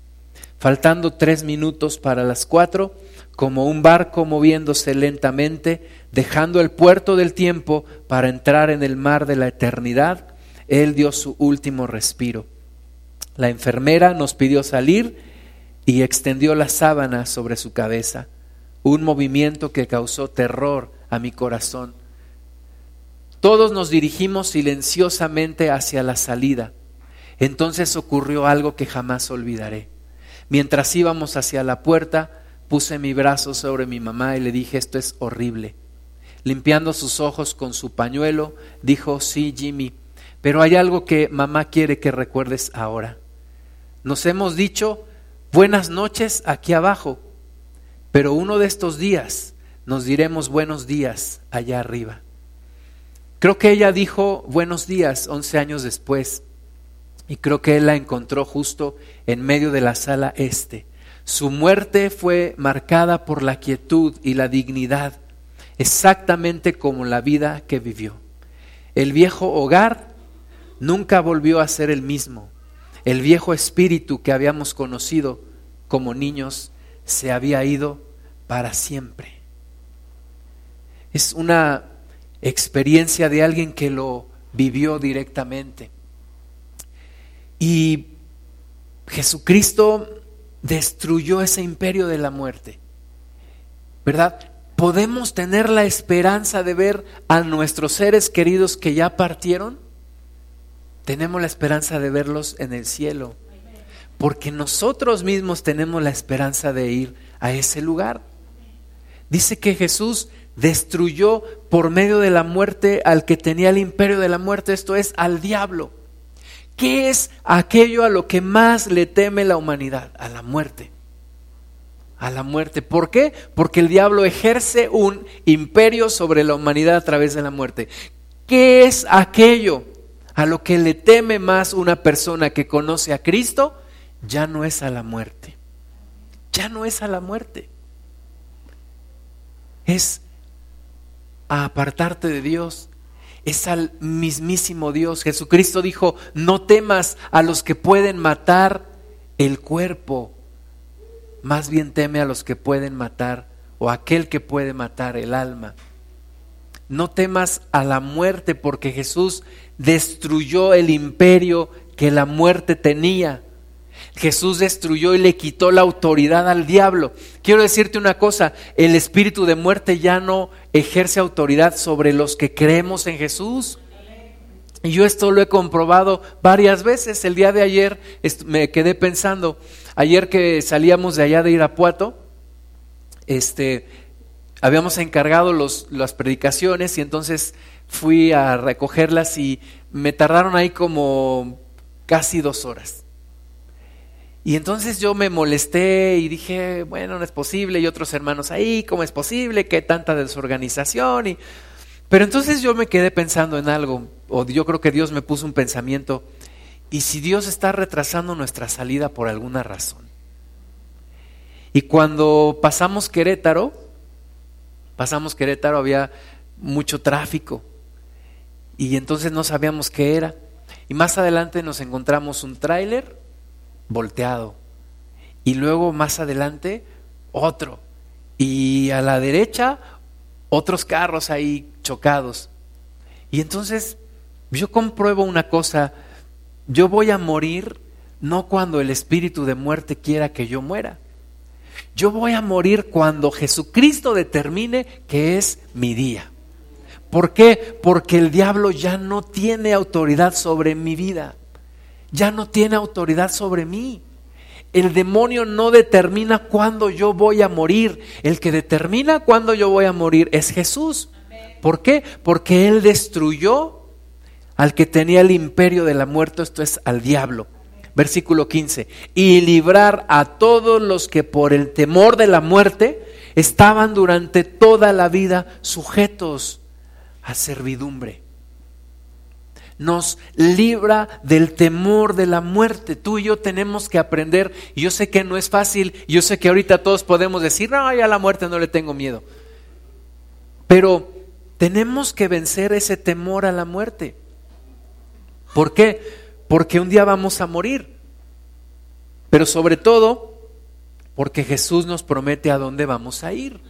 [SPEAKER 1] Faltando tres minutos para las cuatro, como un barco moviéndose lentamente, dejando el puerto del tiempo para entrar en el mar de la eternidad, Él dio su último respiro. La enfermera nos pidió salir y extendió la sábana sobre su cabeza, un movimiento que causó terror a mi corazón. Todos nos dirigimos silenciosamente hacia la salida. Entonces ocurrió algo que jamás olvidaré. Mientras íbamos hacia la puerta, puse mi brazo sobre mi mamá y le dije, esto es horrible. Limpiando sus ojos con su pañuelo, dijo, sí, Jimmy, pero hay algo que mamá quiere que recuerdes ahora. Nos hemos dicho buenas noches aquí abajo, pero uno de estos días nos diremos buenos días allá arriba. Creo que ella dijo buenos días once años después y creo que él la encontró justo en medio de la sala este. Su muerte fue marcada por la quietud y la dignidad, exactamente como la vida que vivió. El viejo hogar nunca volvió a ser el mismo. El viejo espíritu que habíamos conocido como niños se había ido para siempre. Es una experiencia de alguien que lo vivió directamente. Y Jesucristo destruyó ese imperio de la muerte. ¿Verdad? ¿Podemos tener la esperanza de ver a nuestros seres queridos que ya partieron? Tenemos la esperanza de verlos en el cielo. Porque nosotros mismos tenemos la esperanza de ir a ese lugar. Dice que Jesús destruyó por medio de la muerte al que tenía el imperio de la muerte, esto es, al diablo. ¿Qué es aquello a lo que más le teme la humanidad? A la muerte. A la muerte. ¿Por qué? Porque el diablo ejerce un imperio sobre la humanidad a través de la muerte. ¿Qué es aquello a lo que le teme más una persona que conoce a Cristo? Ya no es a la muerte. Ya no es a la muerte. Es a apartarte de Dios. Es al mismísimo Dios. Jesucristo dijo, no temas a los que pueden matar el cuerpo, más bien teme a los que pueden matar o aquel que puede matar el alma. No temas a la muerte porque Jesús destruyó el imperio que la muerte tenía. Jesús destruyó y le quitó la autoridad al diablo. Quiero decirte una cosa, el espíritu de muerte ya no ejerce autoridad sobre los que creemos en Jesús. Y yo esto lo he comprobado varias veces. El día de ayer me quedé pensando, ayer que salíamos de allá de Irapuato, este, habíamos encargado los, las predicaciones y entonces fui a recogerlas y me tardaron ahí como casi dos horas. Y entonces yo me molesté y dije, bueno, no es posible, y otros hermanos ahí, ¿cómo es posible? ¿Qué tanta desorganización? Y... Pero entonces yo me quedé pensando en algo, o yo creo que Dios me puso un pensamiento, ¿y si Dios está retrasando nuestra salida por alguna razón? Y cuando pasamos Querétaro, pasamos Querétaro, había mucho tráfico, y entonces no sabíamos qué era. Y más adelante nos encontramos un tráiler volteado. Y luego más adelante otro. Y a la derecha otros carros ahí chocados. Y entonces yo compruebo una cosa, yo voy a morir no cuando el espíritu de muerte quiera que yo muera. Yo voy a morir cuando Jesucristo determine que es mi día. ¿Por qué? Porque el diablo ya no tiene autoridad sobre mi vida ya no tiene autoridad sobre mí. El demonio no determina cuándo yo voy a morir. El que determina cuándo yo voy a morir es Jesús. ¿Por qué? Porque Él destruyó al que tenía el imperio de la muerte, esto es al diablo. Versículo 15. Y librar a todos los que por el temor de la muerte estaban durante toda la vida sujetos a servidumbre. Nos libra del temor de la muerte. Tú y yo tenemos que aprender. Yo sé que no es fácil. Yo sé que ahorita todos podemos decir, no, ya a la muerte no le tengo miedo. Pero tenemos que vencer ese temor a la muerte. ¿Por qué? Porque un día vamos a morir. Pero sobre todo, porque Jesús nos promete a dónde vamos a ir.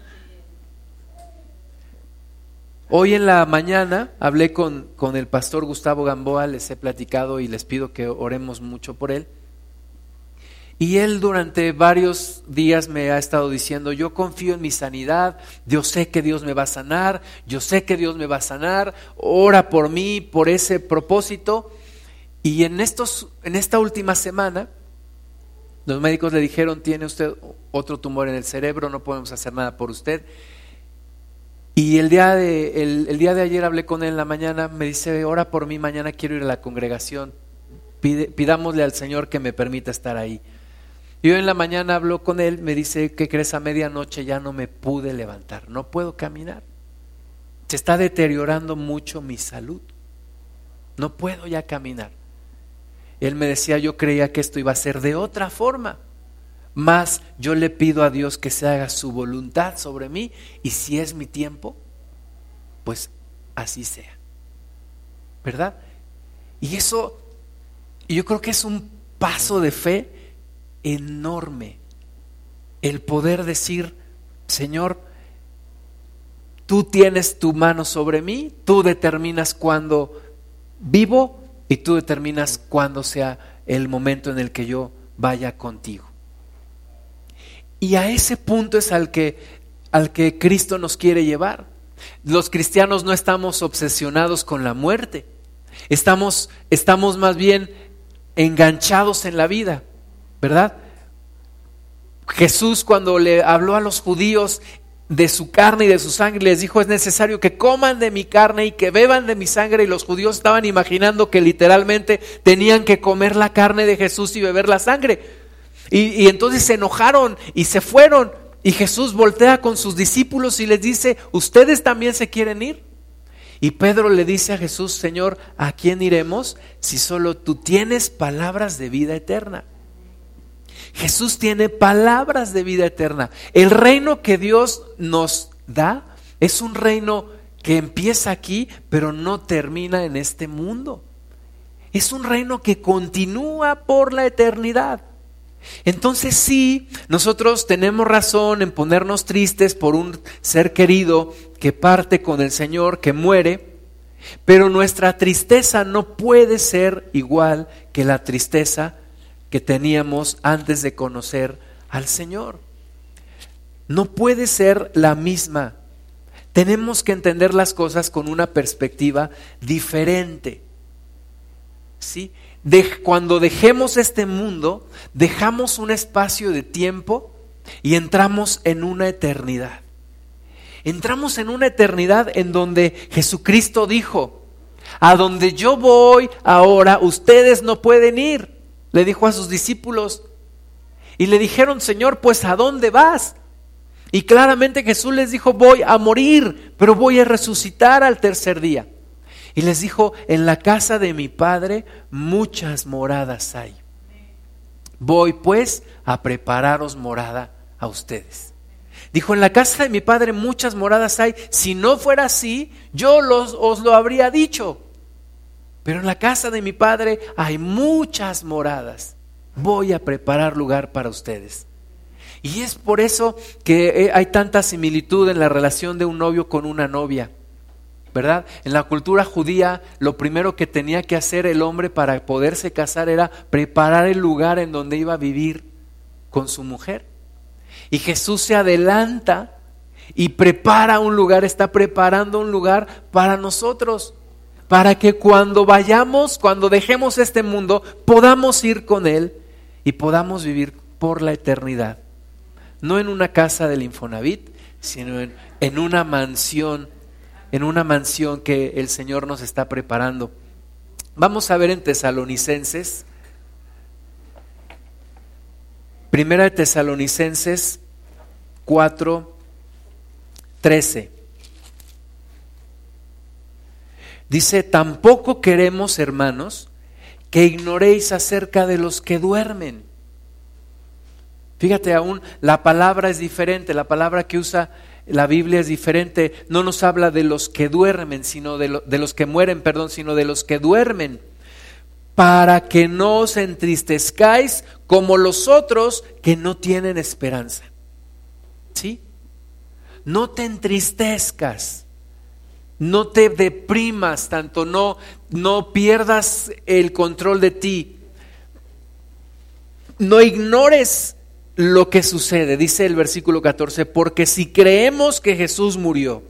[SPEAKER 1] Hoy en la mañana hablé con, con, el pastor Gustavo Gamboa, les he platicado y les pido que oremos mucho por él. Y él durante varios días me ha estado diciendo, yo confío en mi sanidad, yo sé que Dios me va a sanar, yo sé que Dios me va a sanar, ora por mí, por ese propósito. Y en, estos, en esta última semana, los médicos le dijeron, tiene usted otro tumor en el cerebro, no podemos hacer nada por usted. Y el día, de, el, día de ayer hablé con él en la mañana, me dice, ora por mí, mañana quiero ir a la congregación, pidámosle al Señor que me permita estar ahí. Y hoy en la mañana hablo con él, me dice, ¿qué crees? A medianoche ya no me pude levantar, no puedo caminar. Se está deteriorando mucho mi salud, no puedo ya caminar. Él me decía, yo creía que esto iba a ser de otra forma. Más yo le pido a Dios que se haga su voluntad sobre mí y si es mi tiempo, pues así sea. ¿Verdad? Y eso, yo creo que es un paso de fe enorme. El poder decir, Señor, tú tienes tu mano sobre mí, tú determinas cuándo vivo y tú determinas cuándo sea el momento en el que yo vaya contigo. Y a ese punto es al que, al que Cristo nos quiere llevar. Los cristianos no estamos obsesionados con la muerte. Estamos, estamos más bien enganchados en la vida, ¿verdad? Jesús cuando le habló a los judíos de su carne y de su sangre, les dijo, es necesario que coman de mi carne y que beban de mi sangre. Y los judíos estaban imaginando que literalmente tenían que comer la carne de Jesús y beber la sangre. Y, entonces se enojaron y se fueron. Y Jesús voltea con sus discípulos y les dice, ¿ustedes también se quieren ir? Y Pedro le dice a Jesús, Señor, ¿a quién iremos si solo tú tienes palabras de vida eterna? Jesús tiene palabras de vida eterna. El reino que Dios nos da es un reino que empieza aquí, pero no termina en este mundo. Es un reino que continúa por la eternidad. Entonces sí, nosotros tenemos razón en ponernos tristes por un ser querido que parte con el Señor, que muere, pero nuestra tristeza no puede ser igual que la tristeza que teníamos antes de conocer al Señor. No puede ser la misma. Tenemos que entender las cosas con una perspectiva diferente. ¿Sí? cuando dejemos este mundo, dejamos un espacio de tiempo y entramos en una eternidad. Entramos en una eternidad en donde Jesucristo dijo, a donde yo voy ahora, ustedes no pueden ir. Le dijo a sus discípulos. Y le dijeron, Señor, pues ¿a dónde vas? Y claramente Jesús les dijo, voy a morir, pero voy a resucitar al tercer día. Y les dijo, en la casa de mi Padre muchas moradas hay. Voy pues a prepararos morada a ustedes. Dijo, en la casa de mi Padre muchas moradas hay. Si no fuera así, yo los, os lo habría dicho. Pero en la casa de mi Padre hay muchas moradas. Voy a preparar lugar para ustedes. Y es por eso que eh, hay tanta similitud en la relación de un novio con una novia. ¿verdad? En la cultura judía, lo primero que tenía que hacer el hombre para poderse casar era preparar el lugar en donde iba a vivir con su mujer. Y Jesús se adelanta y prepara un lugar, está preparando un lugar para nosotros, para que cuando vayamos, cuando dejemos este mundo, podamos ir con Él y podamos vivir por la eternidad. No en una casa del Infonavit, sino en, en una mansión en una mansión que el Señor nos está preparando. Vamos a ver en Tesalonicenses, Primera de Tesalonicenses 4, 13. Dice, tampoco queremos, hermanos, que ignoréis acerca de los que duermen. Fíjate, aún la palabra es diferente, la palabra que usa la Biblia es diferente, no nos habla de los que duermen, sino de, de los que mueren, perdón, sino de los que duermen, para que no os entristezcáis como los otros que no tienen esperanza. ¿Sí? No te entristezcas no te deprimas tanto, no, no pierdas el control de ti. No ignores lo que sucede, dice el versículo 14, porque si creemos que Jesús murió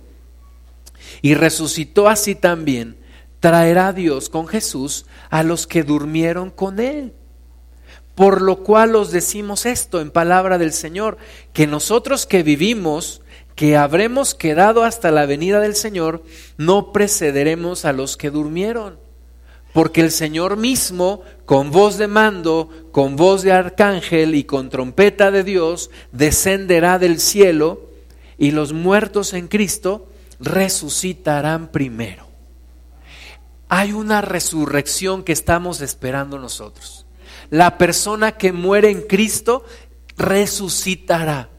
[SPEAKER 1] y resucitó así también, traerá Dios con Jesús a los que durmieron con él. Por lo cual os decimos esto en palabra del Señor, que nosotros que vivimos, que habremos quedado hasta la venida del Señor, no precederemos a los que durmieron. Porque el Señor mismo, con voz de mando, con voz de arcángel y con trompeta de Dios, descenderá del cielo y los muertos en Cristo resucitarán primero. Hay una resurrección que estamos esperando nosotros. La persona que muere en Cristo resucitará.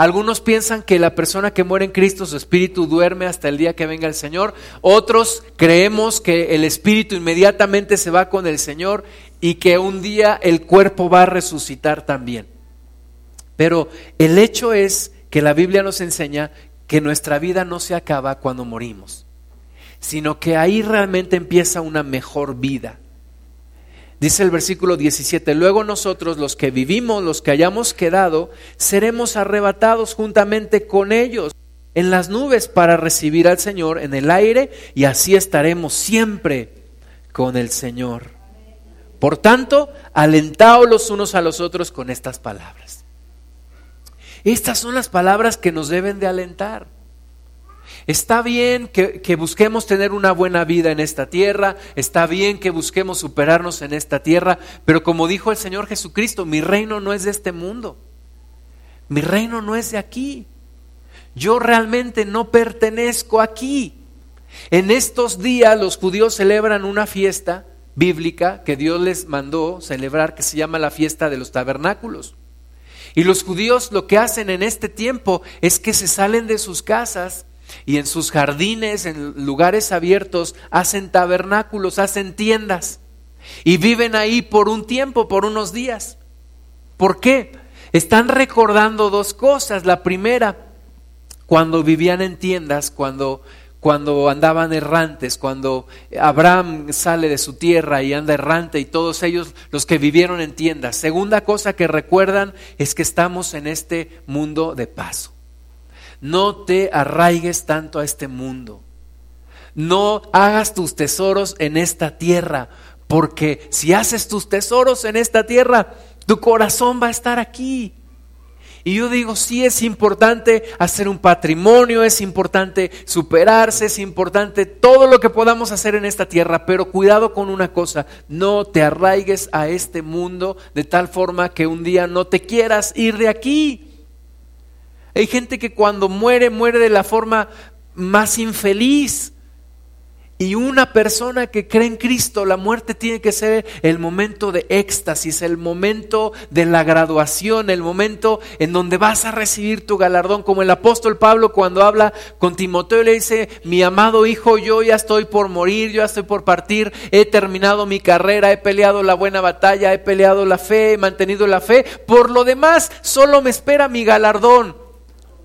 [SPEAKER 1] Algunos piensan que la persona que muere en Cristo, su espíritu duerme hasta el día que venga el Señor. Otros creemos que el espíritu inmediatamente se va con el Señor y que un día el cuerpo va a resucitar también. Pero el hecho es que la Biblia nos enseña que nuestra vida no se acaba cuando morimos, sino que ahí realmente empieza una mejor vida. Dice el versículo 17, luego nosotros los que vivimos, los que hayamos quedado, seremos arrebatados juntamente con ellos en las nubes para recibir al Señor en el aire y así estaremos siempre con el Señor. Por tanto, alentaos los unos a los otros con estas palabras. Estas son las palabras que nos deben de alentar. Está bien que, busquemos tener una buena vida en esta tierra, está bien que busquemos superarnos en esta tierra, pero como dijo el Señor Jesucristo, mi reino no es de este mundo, mi reino no es de aquí, yo realmente no pertenezco aquí. En estos días los judíos celebran una fiesta bíblica que Dios les mandó celebrar que se llama la fiesta de los tabernáculos. Y los judíos lo que hacen en este tiempo es que se salen de sus casas y en sus jardines, en lugares abiertos, hacen tabernáculos, hacen tiendas y viven ahí por un tiempo, por unos días. ¿Por qué? Están recordando dos cosas. La primera, cuando vivían en tiendas, cuando, cuando andaban errantes, cuando Abraham sale de su tierra y anda errante y todos ellos los que vivieron en tiendas. Segunda cosa que recuerdan es que estamos en este mundo de paso. No te arraigues tanto a este mundo. No hagas tus tesoros en esta tierra, porque si haces tus tesoros en esta tierra, tu corazón va a estar aquí. Y yo digo, sí es importante hacer un patrimonio, es importante superarse, es importante todo lo que podamos hacer en esta tierra, pero cuidado con una cosa, no te arraigues a este mundo de tal forma que un día no te quieras ir de aquí. Hay gente que cuando muere, muere de la forma más infeliz. Y una persona que cree en Cristo, la muerte tiene que ser el momento de éxtasis, el momento de la graduación, el momento en donde vas a recibir tu galardón, como el apóstol Pablo cuando habla con Timoteo le dice, mi amado hijo, yo ya estoy por morir, yo ya estoy por partir, he terminado mi carrera, he peleado la buena batalla, he peleado la fe, he mantenido la fe, por lo demás solo me espera mi galardón.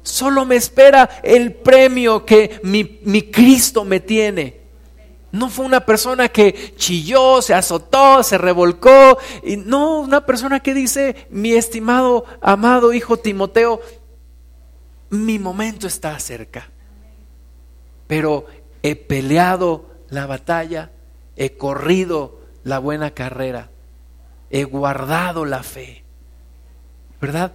[SPEAKER 1] Solo me espera el premio que mi, Cristo me tiene. No fue una persona que chilló, se azotó, se revolcó. Y no, una persona que dice, mi estimado, amado hijo Timoteo, mi momento está cerca. Pero he peleado la batalla, he corrido la buena carrera, he guardado la fe. ¿Verdad?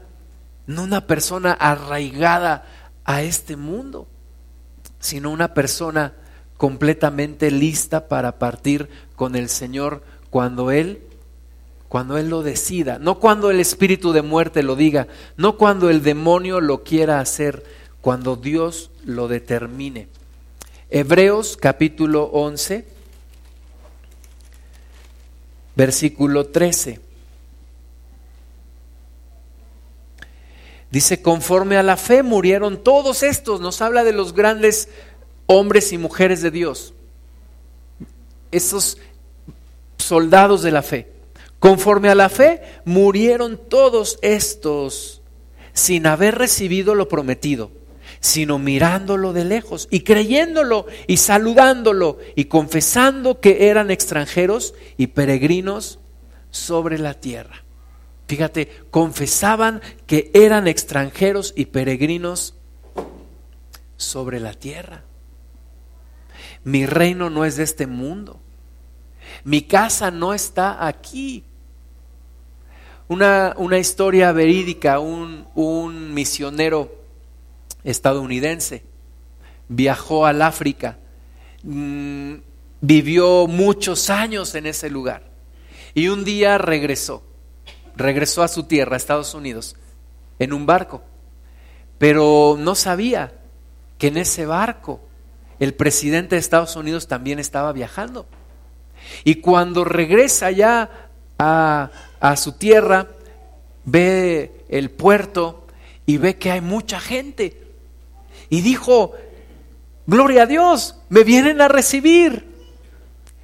[SPEAKER 1] No una persona arraigada a este mundo, sino una persona completamente lista para partir con el Señor cuando Él cuando Él lo decida, no cuando el espíritu de muerte lo diga, no cuando el demonio lo quiera hacer, cuando Dios lo determine. Hebreos capítulo 11, versículo 13. Dice, conforme a la fe murieron todos estos. Nos habla de los grandes hombres y mujeres de Dios. Esos soldados de la fe. Conforme a la fe murieron todos estos sin haber recibido lo prometido, sino mirándolo de lejos y creyéndolo y saludándolo y confesando que eran extranjeros y peregrinos sobre la tierra. Fíjate, confesaban que eran extranjeros y peregrinos sobre la tierra. Mi reino no es de este mundo. Mi casa no está aquí. Una, una historia verídica, un, un misionero estadounidense viajó al África, mm, vivió muchos años en ese lugar y un día regresó regresó a su tierra, a Estados Unidos, en un barco. Pero no sabía que en ese barco el presidente de Estados Unidos también estaba viajando. Y cuando regresa ya a, a su tierra, ve el puerto y ve que hay mucha gente. Y dijo, gloria a Dios, me vienen a recibir.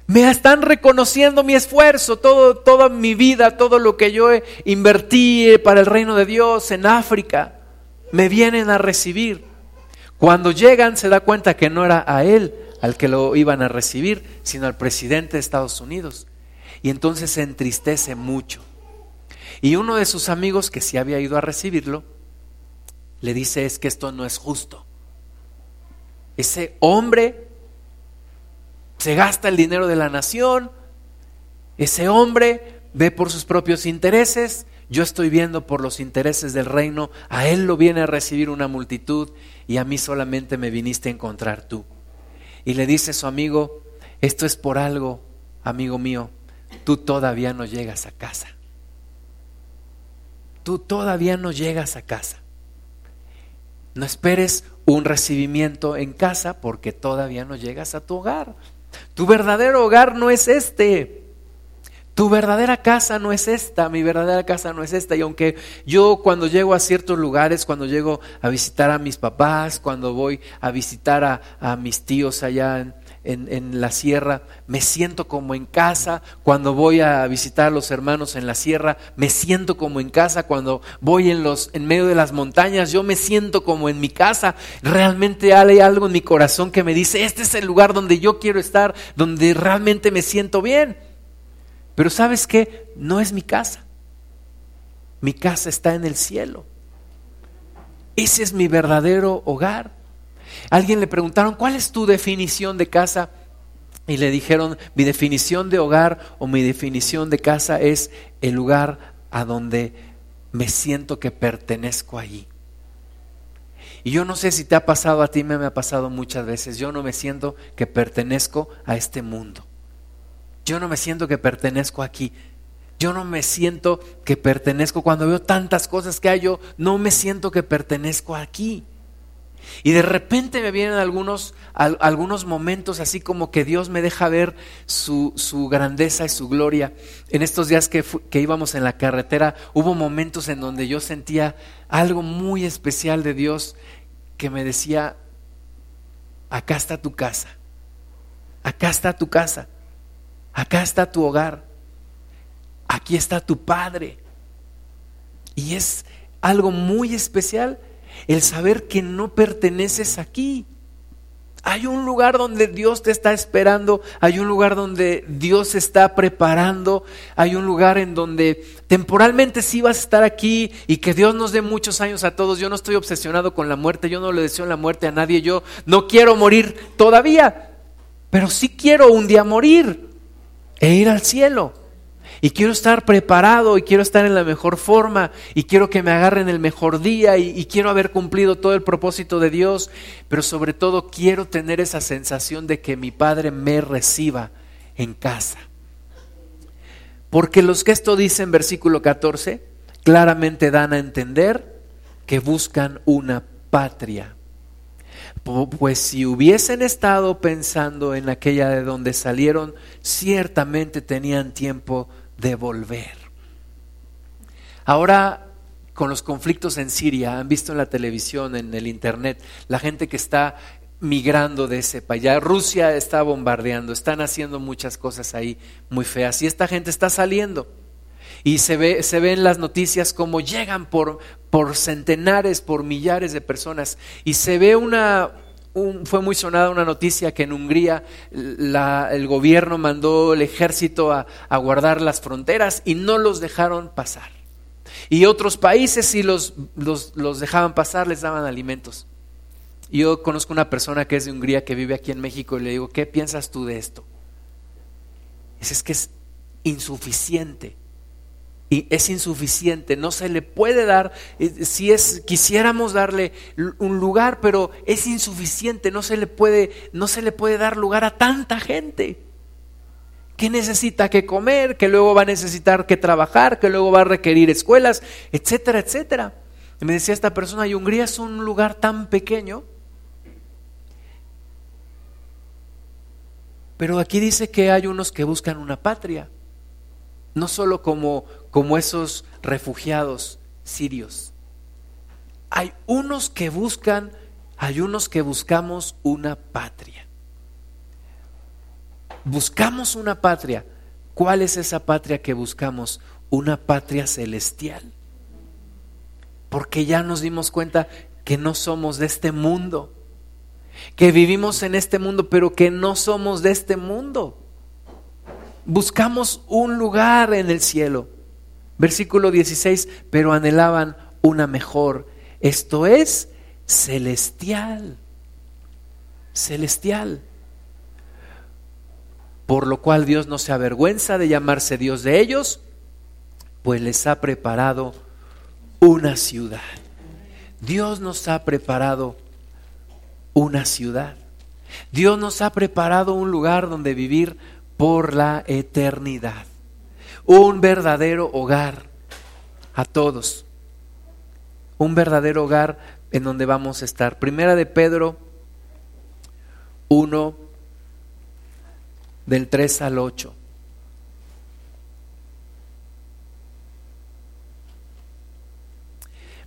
[SPEAKER 1] Me están reconociendo mi esfuerzo, todo, toda mi vida, todo lo que yo invertí para el reino de Dios en África. Me vienen a recibir. Cuando llegan se da cuenta que no era a él al que lo iban a recibir, sino al presidente de Estados Unidos. Y entonces se entristece mucho. Y uno de sus amigos que sí había ido a recibirlo, le dice es que esto no es justo. Ese hombre se gasta el dinero de la nación, ese hombre ve por sus propios intereses, yo estoy viendo por los intereses del reino, a él lo viene a recibir una multitud y a mí solamente me viniste a encontrar tú. Y le dice su amigo, esto es por algo, amigo mío, tú todavía no llegas a casa. Tú todavía no llegas a casa. No esperes un recibimiento en casa porque todavía no llegas a tu hogar. Tu verdadero hogar no es este. Tu verdadera casa no es esta, mi verdadera casa no es esta. Y aunque yo cuando llego a ciertos lugares, cuando llego a visitar a mis papás, cuando voy a visitar a, mis tíos allá en, en, la sierra, me siento como en casa. Cuando voy a visitar a los hermanos en la sierra, me siento como en casa. Cuando voy en, los, en medio de las montañas, yo me siento como en mi casa. Realmente hay algo en mi corazón que me dice, este es el lugar donde yo quiero estar, donde realmente me siento bien. Pero sabes qué, no es mi casa. Mi casa está en el cielo. Ese es mi verdadero hogar. Alguien le preguntaron, ¿cuál es tu definición de casa? Y le dijeron, mi definición de hogar o mi definición de casa es el lugar a donde me siento que pertenezco allí. Y yo no sé si te ha pasado a ti, me, ha pasado muchas veces. Yo no me siento que pertenezco a este mundo. Yo no me siento que pertenezco aquí. Yo no me siento que pertenezco cuando veo tantas cosas que hay. Yo no me siento que pertenezco aquí. Y de repente me vienen algunos, algunos momentos así como que Dios me deja ver su, su grandeza y su gloria. En estos días que, que íbamos en la carretera hubo momentos en donde yo sentía algo muy especial de Dios que me decía, acá está tu casa, acá está tu casa, acá está tu hogar, aquí está tu Padre. Y es algo muy especial el saber que no perteneces aquí. Hay un lugar donde Dios te está esperando, hay un lugar donde Dios está preparando, hay un lugar en donde temporalmente sí vas a estar aquí y que Dios nos dé muchos años a todos. Yo no estoy obsesionado con la muerte, yo no le deseo la muerte a nadie, yo no quiero morir todavía, pero sí quiero un día morir e ir al cielo. Y quiero estar preparado y quiero estar en la mejor forma y quiero que me agarren el mejor día y, quiero haber cumplido todo el propósito de Dios, pero sobre todo quiero tener esa sensación de que mi Padre me reciba en casa. Porque los que esto dicen, versículo 14, claramente dan a entender que buscan una patria. Pues si hubiesen estado pensando en aquella de donde salieron, ciertamente tenían tiempo de volver. Ahora, con los conflictos en Siria, han visto en la televisión, en el internet, la gente que está migrando de ese país. Rusia está bombardeando, están haciendo muchas cosas ahí muy feas y esta gente está saliendo. Y se ve, se ven las noticias como llegan por, por centenares, por millares de personas. Y se ve una, fue muy sonada una noticia que en Hungría el gobierno mandó el ejército a, guardar las fronteras y no los dejaron pasar. Y otros países si los, los, dejaban pasar, les daban alimentos. Yo conozco una persona que es de Hungría que vive aquí en México y le digo, ¿qué piensas tú de esto? Dice, es que es insuficiente. Y es insuficiente, no se le puede dar, eh, si es, quisiéramos darle un lugar, pero es insuficiente, no se le puede, no se le puede dar lugar a tanta gente. Que necesita que comer, que luego va a necesitar que trabajar, que luego va a requerir escuelas, etcétera, etcétera. Y me decía esta persona, y Hungría es un lugar tan pequeño, pero aquí dice que hay unos que buscan una patria, no solo como, como esos refugiados sirios. Hay unos que buscan, hay unos que buscamos una patria. Buscamos una patria. ¿Cuál es esa patria que buscamos? Una patria celestial. Porque ya nos dimos cuenta que no somos de este mundo, que vivimos en este mundo, pero que no somos de este mundo. Buscamos un lugar en el cielo. Versículo 16, pero anhelaban una mejor. Esto es celestial. Celestial por lo cual Dios no se avergüenza de llamarse Dios de ellos, pues les ha preparado una ciudad. Dios nos ha preparado una ciudad. Dios nos ha preparado un lugar donde vivir por la eternidad. Un verdadero hogar a todos. Un verdadero hogar en donde vamos a estar. Primera de Pedro 1 del 3 al 8.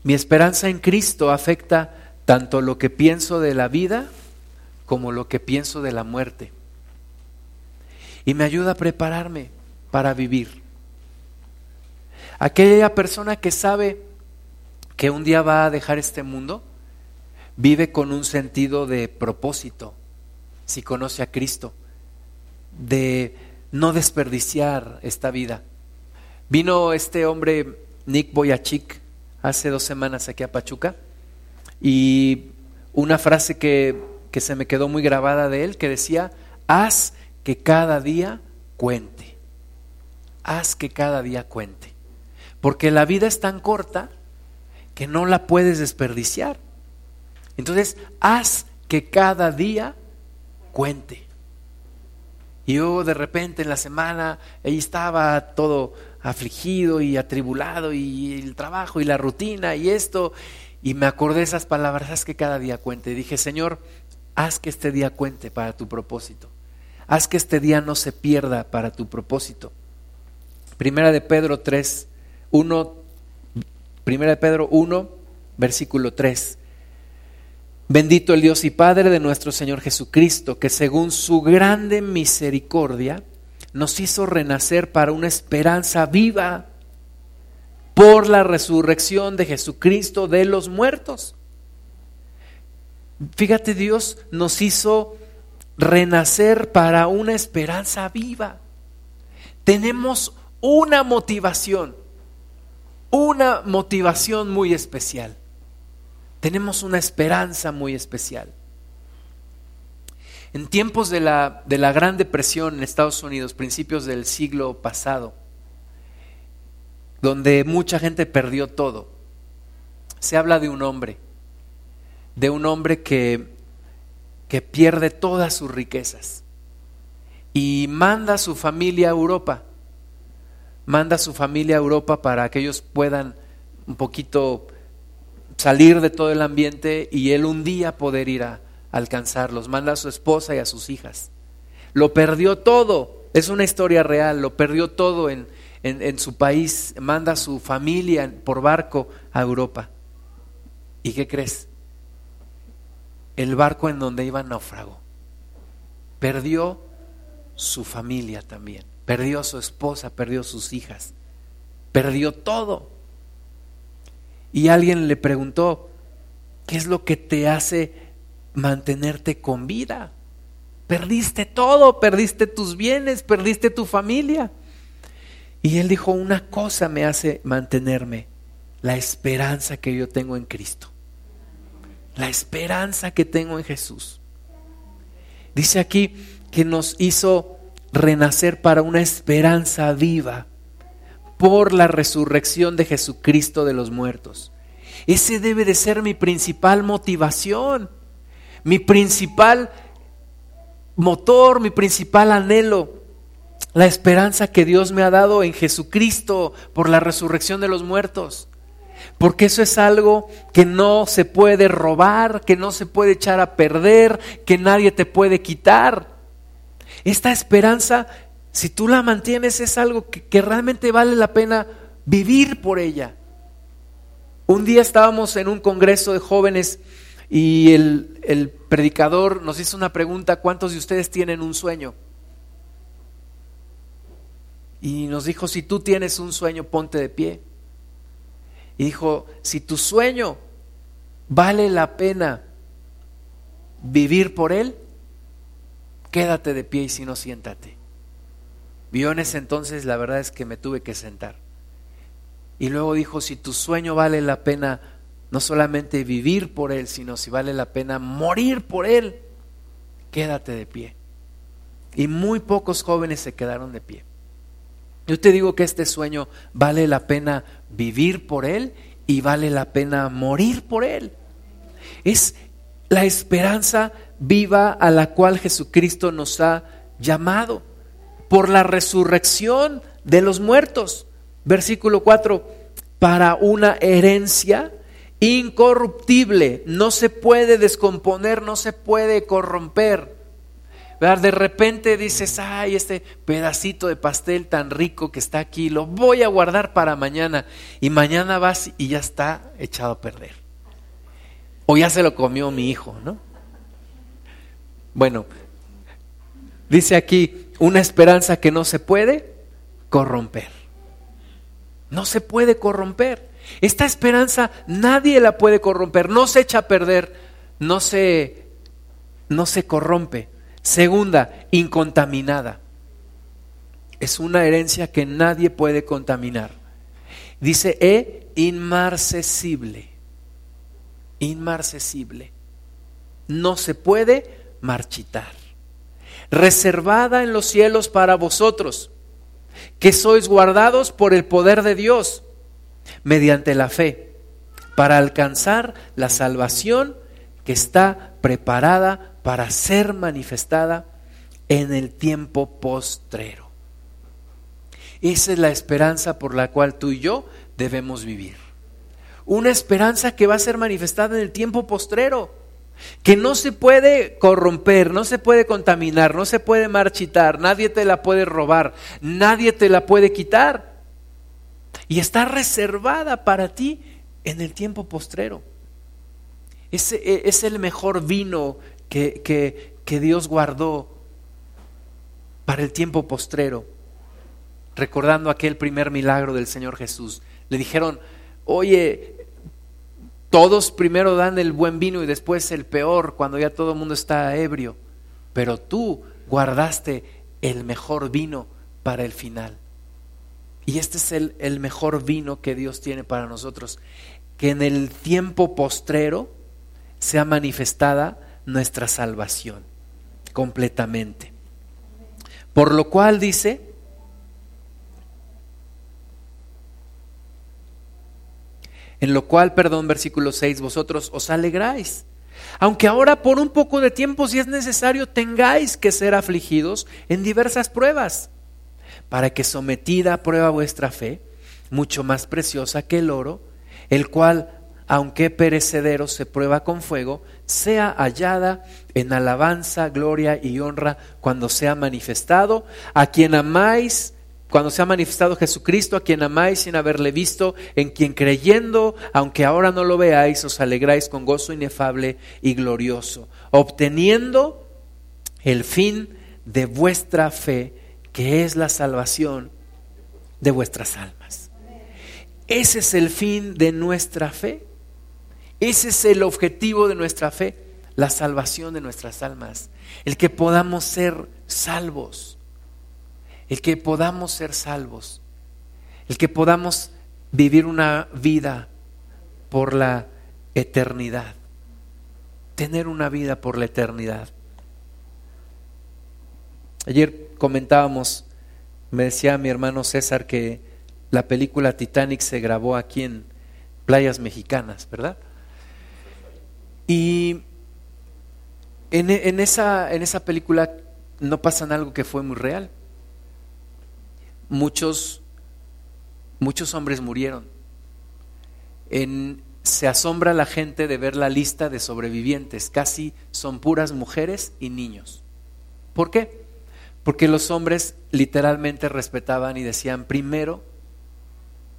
[SPEAKER 1] Mi esperanza en Cristo afecta tanto lo que pienso de la vida como lo que pienso de la muerte. Y me ayuda a prepararme para vivir. Aquella persona que sabe que un día va a dejar este mundo, vive con un sentido de propósito, si conoce a Cristo de no desperdiciar esta vida. Vino este hombre, Nick Boyachik, hace dos semanas aquí a Pachuca, y una frase que, que se me quedó muy grabada de él, que decía, haz que cada día cuente, haz que cada día cuente, porque la vida es tan corta que no la puedes desperdiciar. Entonces, haz que cada día cuente. Y yo de repente en la semana, ahí estaba todo afligido y atribulado y el trabajo y la rutina y esto. Y me acordé esas palabras, haz que cada día cuente. Y dije, Señor, haz que este día cuente para tu propósito. Haz que este día no se pierda para tu propósito. Primera de Pedro 3, 1, Primera de Pedro 1, versículo 3. Bendito el Dios y Padre de nuestro Señor Jesucristo, que según su grande misericordia nos hizo renacer para una esperanza viva por la resurrección de Jesucristo de los muertos. Fíjate, Dios nos hizo renacer para una esperanza viva. Tenemos una motivación, una motivación muy especial tenemos una esperanza muy especial. En tiempos de la, de la Gran Depresión en Estados Unidos, principios del siglo pasado, donde mucha gente perdió todo, se habla de un hombre, de un hombre que, que pierde todas sus riquezas y manda a su familia a Europa, manda a su familia a Europa para que ellos puedan un poquito salir de todo el ambiente y él un día poder ir a, alcanzarlos, manda a su esposa y a sus hijas. Lo perdió todo, es una historia real, lo perdió todo en, en, su país, manda a su familia por barco a Europa. ¿Y qué crees? El barco en donde iba naufragó. Perdió su familia también, perdió a su esposa, perdió sus hijas, perdió todo. Y alguien le preguntó, ¿qué es lo que te hace mantenerte con vida? Perdiste todo, perdiste tus bienes, perdiste tu familia. Y él dijo, una cosa me hace mantenerme, la esperanza que yo tengo en Cristo. La esperanza que tengo en Jesús. Dice aquí que nos hizo renacer para una esperanza viva por la resurrección de Jesucristo de los muertos. Ese debe de ser mi principal motivación, mi principal motor, mi principal anhelo la esperanza que Dios me ha dado en Jesucristo por la resurrección de los muertos. Porque eso es algo que no se puede robar, que no se puede echar a perder, que nadie te puede quitar. Esta esperanza, si tú la mantienes, es algo que, realmente vale la pena vivir por ella. Un día estábamos en un congreso de jóvenes y el, el predicador nos hizo una pregunta, ¿cuántos de ustedes tienen un sueño? Y nos dijo, si tú tienes un sueño, ponte de pie. Y dijo, si tu sueño vale la pena vivir por él, quédate de pie y si no, siéntate. Vio en ese entonces, la verdad es que me tuve que sentar. Y luego dijo, si tu sueño vale la pena no solamente vivir por él, sino si vale la pena morir por él, quédate de pie. Y muy pocos jóvenes se quedaron de pie. Yo te digo que este sueño vale la pena vivir por él y vale la pena morir por él. Es la esperanza viva a la cual Jesucristo nos ha llamado por la resurrección de los muertos. Versículo 4, para una herencia incorruptible, no se puede descomponer, no se puede corromper de repente dices, ay, este pedacito de pastel tan rico que está aquí, lo voy a guardar para mañana. Y mañana vas y ya está echado a perder. O ya se lo comió mi hijo, ¿no? Bueno, dice aquí, una esperanza que no se puede corromper. No se puede corromper. Esta esperanza nadie la puede corromper, no se echa a perder, no se, no se corrompe. Segunda, incontaminada. Es una herencia que nadie puede contaminar. Dice E, inmarcesible. Inmarcesible. No se puede marchitar. Reservada en los cielos para vosotros, que sois guardados por el poder de Dios, mediante la fe, para alcanzar la salvación que está preparada para ser manifestada en el tiempo postrero. Esa es la esperanza por la cual tú y yo debemos vivir. Una esperanza que va a ser manifestada en el tiempo postrero, que no se puede corromper, no se puede contaminar, no se puede marchitar, nadie te la puede robar, nadie te la puede quitar. Y está reservada para ti en el tiempo postrero. Es, es el mejor vino que, que, Dios guardó para el tiempo postrero, recordando aquel primer milagro del Señor Jesús. Le dijeron, oye, todos primero dan el buen vino y después el peor cuando ya todo el mundo está ebrio, pero tú guardaste el mejor vino para el final. Y este es el, el, mejor vino que Dios tiene para nosotros, que en el tiempo postrero sea manifestada nuestra salvación completamente. Por lo cual dice, en lo cual, perdón, versículo 6, vosotros os alegráis. Aunque ahora por un poco de tiempo, si es necesario, tengáis que ser afligidos en diversas pruebas, para que sometida a prueba vuestra fe, mucho más preciosa que el oro, el cual aunque perecedero se prueba con fuego, sea hallada en alabanza, gloria y honra cuando sea manifestado, a quien amáis, cuando sea manifestado Jesucristo, a quien amáis sin haberle visto, en quien creyendo, aunque ahora no lo veáis, os alegráis con gozo inefable y glorioso, obteniendo el fin de vuestra fe, que es la salvación de vuestras almas. Ese es el fin de nuestra fe. Ese es el objetivo de nuestra fe, la salvación de nuestras almas. El que podamos ser salvos. El que podamos ser salvos. El que podamos vivir una vida por la eternidad. Tener una vida por la eternidad. Ayer comentábamos me decía mi hermano César que la película Titanic se grabó aquí en playas mexicanas, ¿verdad? Y en, esa, en esa película no pasa algo que fue muy real. Muchos, muchos hombres murieron. En, se asombra la gente de ver la lista de sobrevivientes. Casi son puras mujeres y niños. ¿Por qué? Porque los hombres literalmente respetaban y decían primero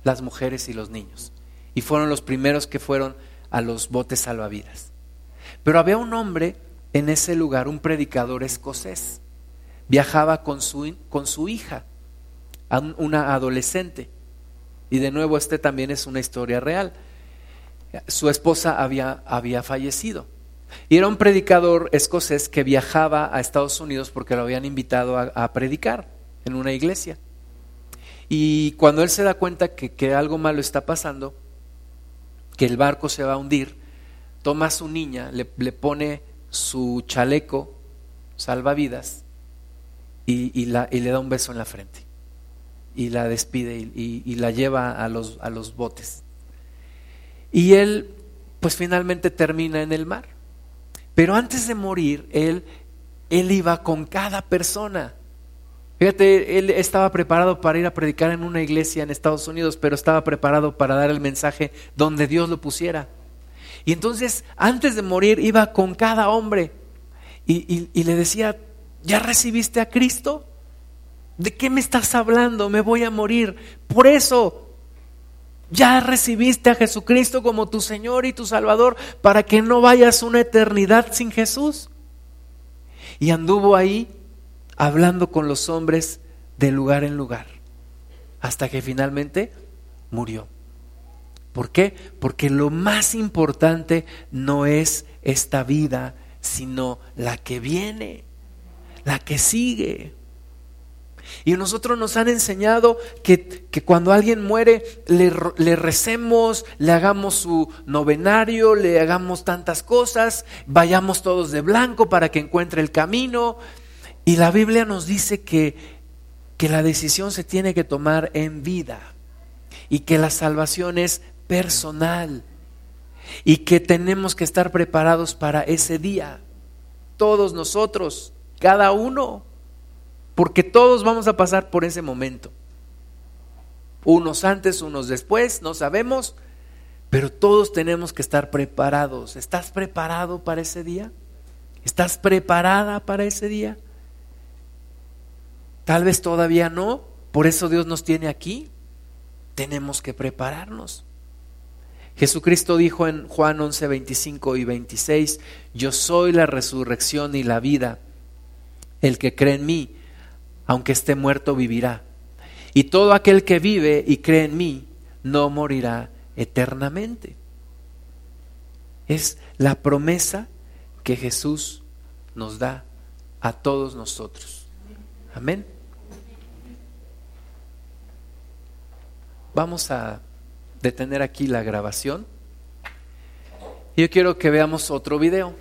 [SPEAKER 1] las mujeres y los niños. Y fueron los primeros que fueron a los botes salvavidas. Pero había un hombre en ese lugar, un predicador escocés. Viajaba con su, con su hija, una adolescente. Y de nuevo, este también es una historia real. Su esposa había, había fallecido. Y era un predicador escocés que viajaba a Estados Unidos porque lo habían invitado a, predicar en una iglesia. Y cuando él se da cuenta que, que, algo malo está pasando, que el barco se va a hundir, toma a su niña, le, pone su chaleco salvavidas y, y, la, y, le da un beso en la frente. Y la despide y, la lleva a los, a los botes. Y él, pues finalmente termina en el mar. Pero antes de morir, él, él iba con cada persona. Fíjate, él estaba preparado para ir a predicar en una iglesia en Estados Unidos, pero estaba preparado para dar el mensaje donde Dios lo pusiera. Y entonces, antes de morir, iba con cada hombre y le decía, ¿ya recibiste a Cristo? ¿De qué me estás hablando? Me voy a morir. Por eso, ya recibiste a Jesucristo como tu Señor y tu Salvador para que no vayas una eternidad sin Jesús. Y anduvo ahí hablando con los hombres de lugar en lugar, hasta que finalmente murió. ¿Por qué? Porque lo más importante no es esta vida, sino la que viene, la que sigue. Y nosotros nos han enseñado que, cuando alguien muere le, le, recemos, le hagamos su novenario, le hagamos tantas cosas, vayamos todos de blanco para que encuentre el camino. Y la Biblia nos dice que, que la decisión se tiene que tomar en vida y que la salvación es personal y que tenemos que estar preparados para ese día. Todos nosotros, cada uno porque todos vamos a pasar por ese momento. Unos antes, unos después, no sabemos, pero todos tenemos que estar preparados. ¿Estás preparado para ese día? ¿Estás preparada para ese día? Tal vez todavía no, por eso Dios nos tiene aquí. Tenemos que prepararnos. Jesucristo dijo en Juan 11, 25 y 26, yo soy la resurrección y la vida. El que cree en mí, aunque esté muerto, vivirá. Y todo aquel que vive y cree en mí, no morirá eternamente. Es la promesa que Jesús nos da a todos nosotros. Amén. Vamos a detener aquí la grabación. Yo quiero que veamos otro video.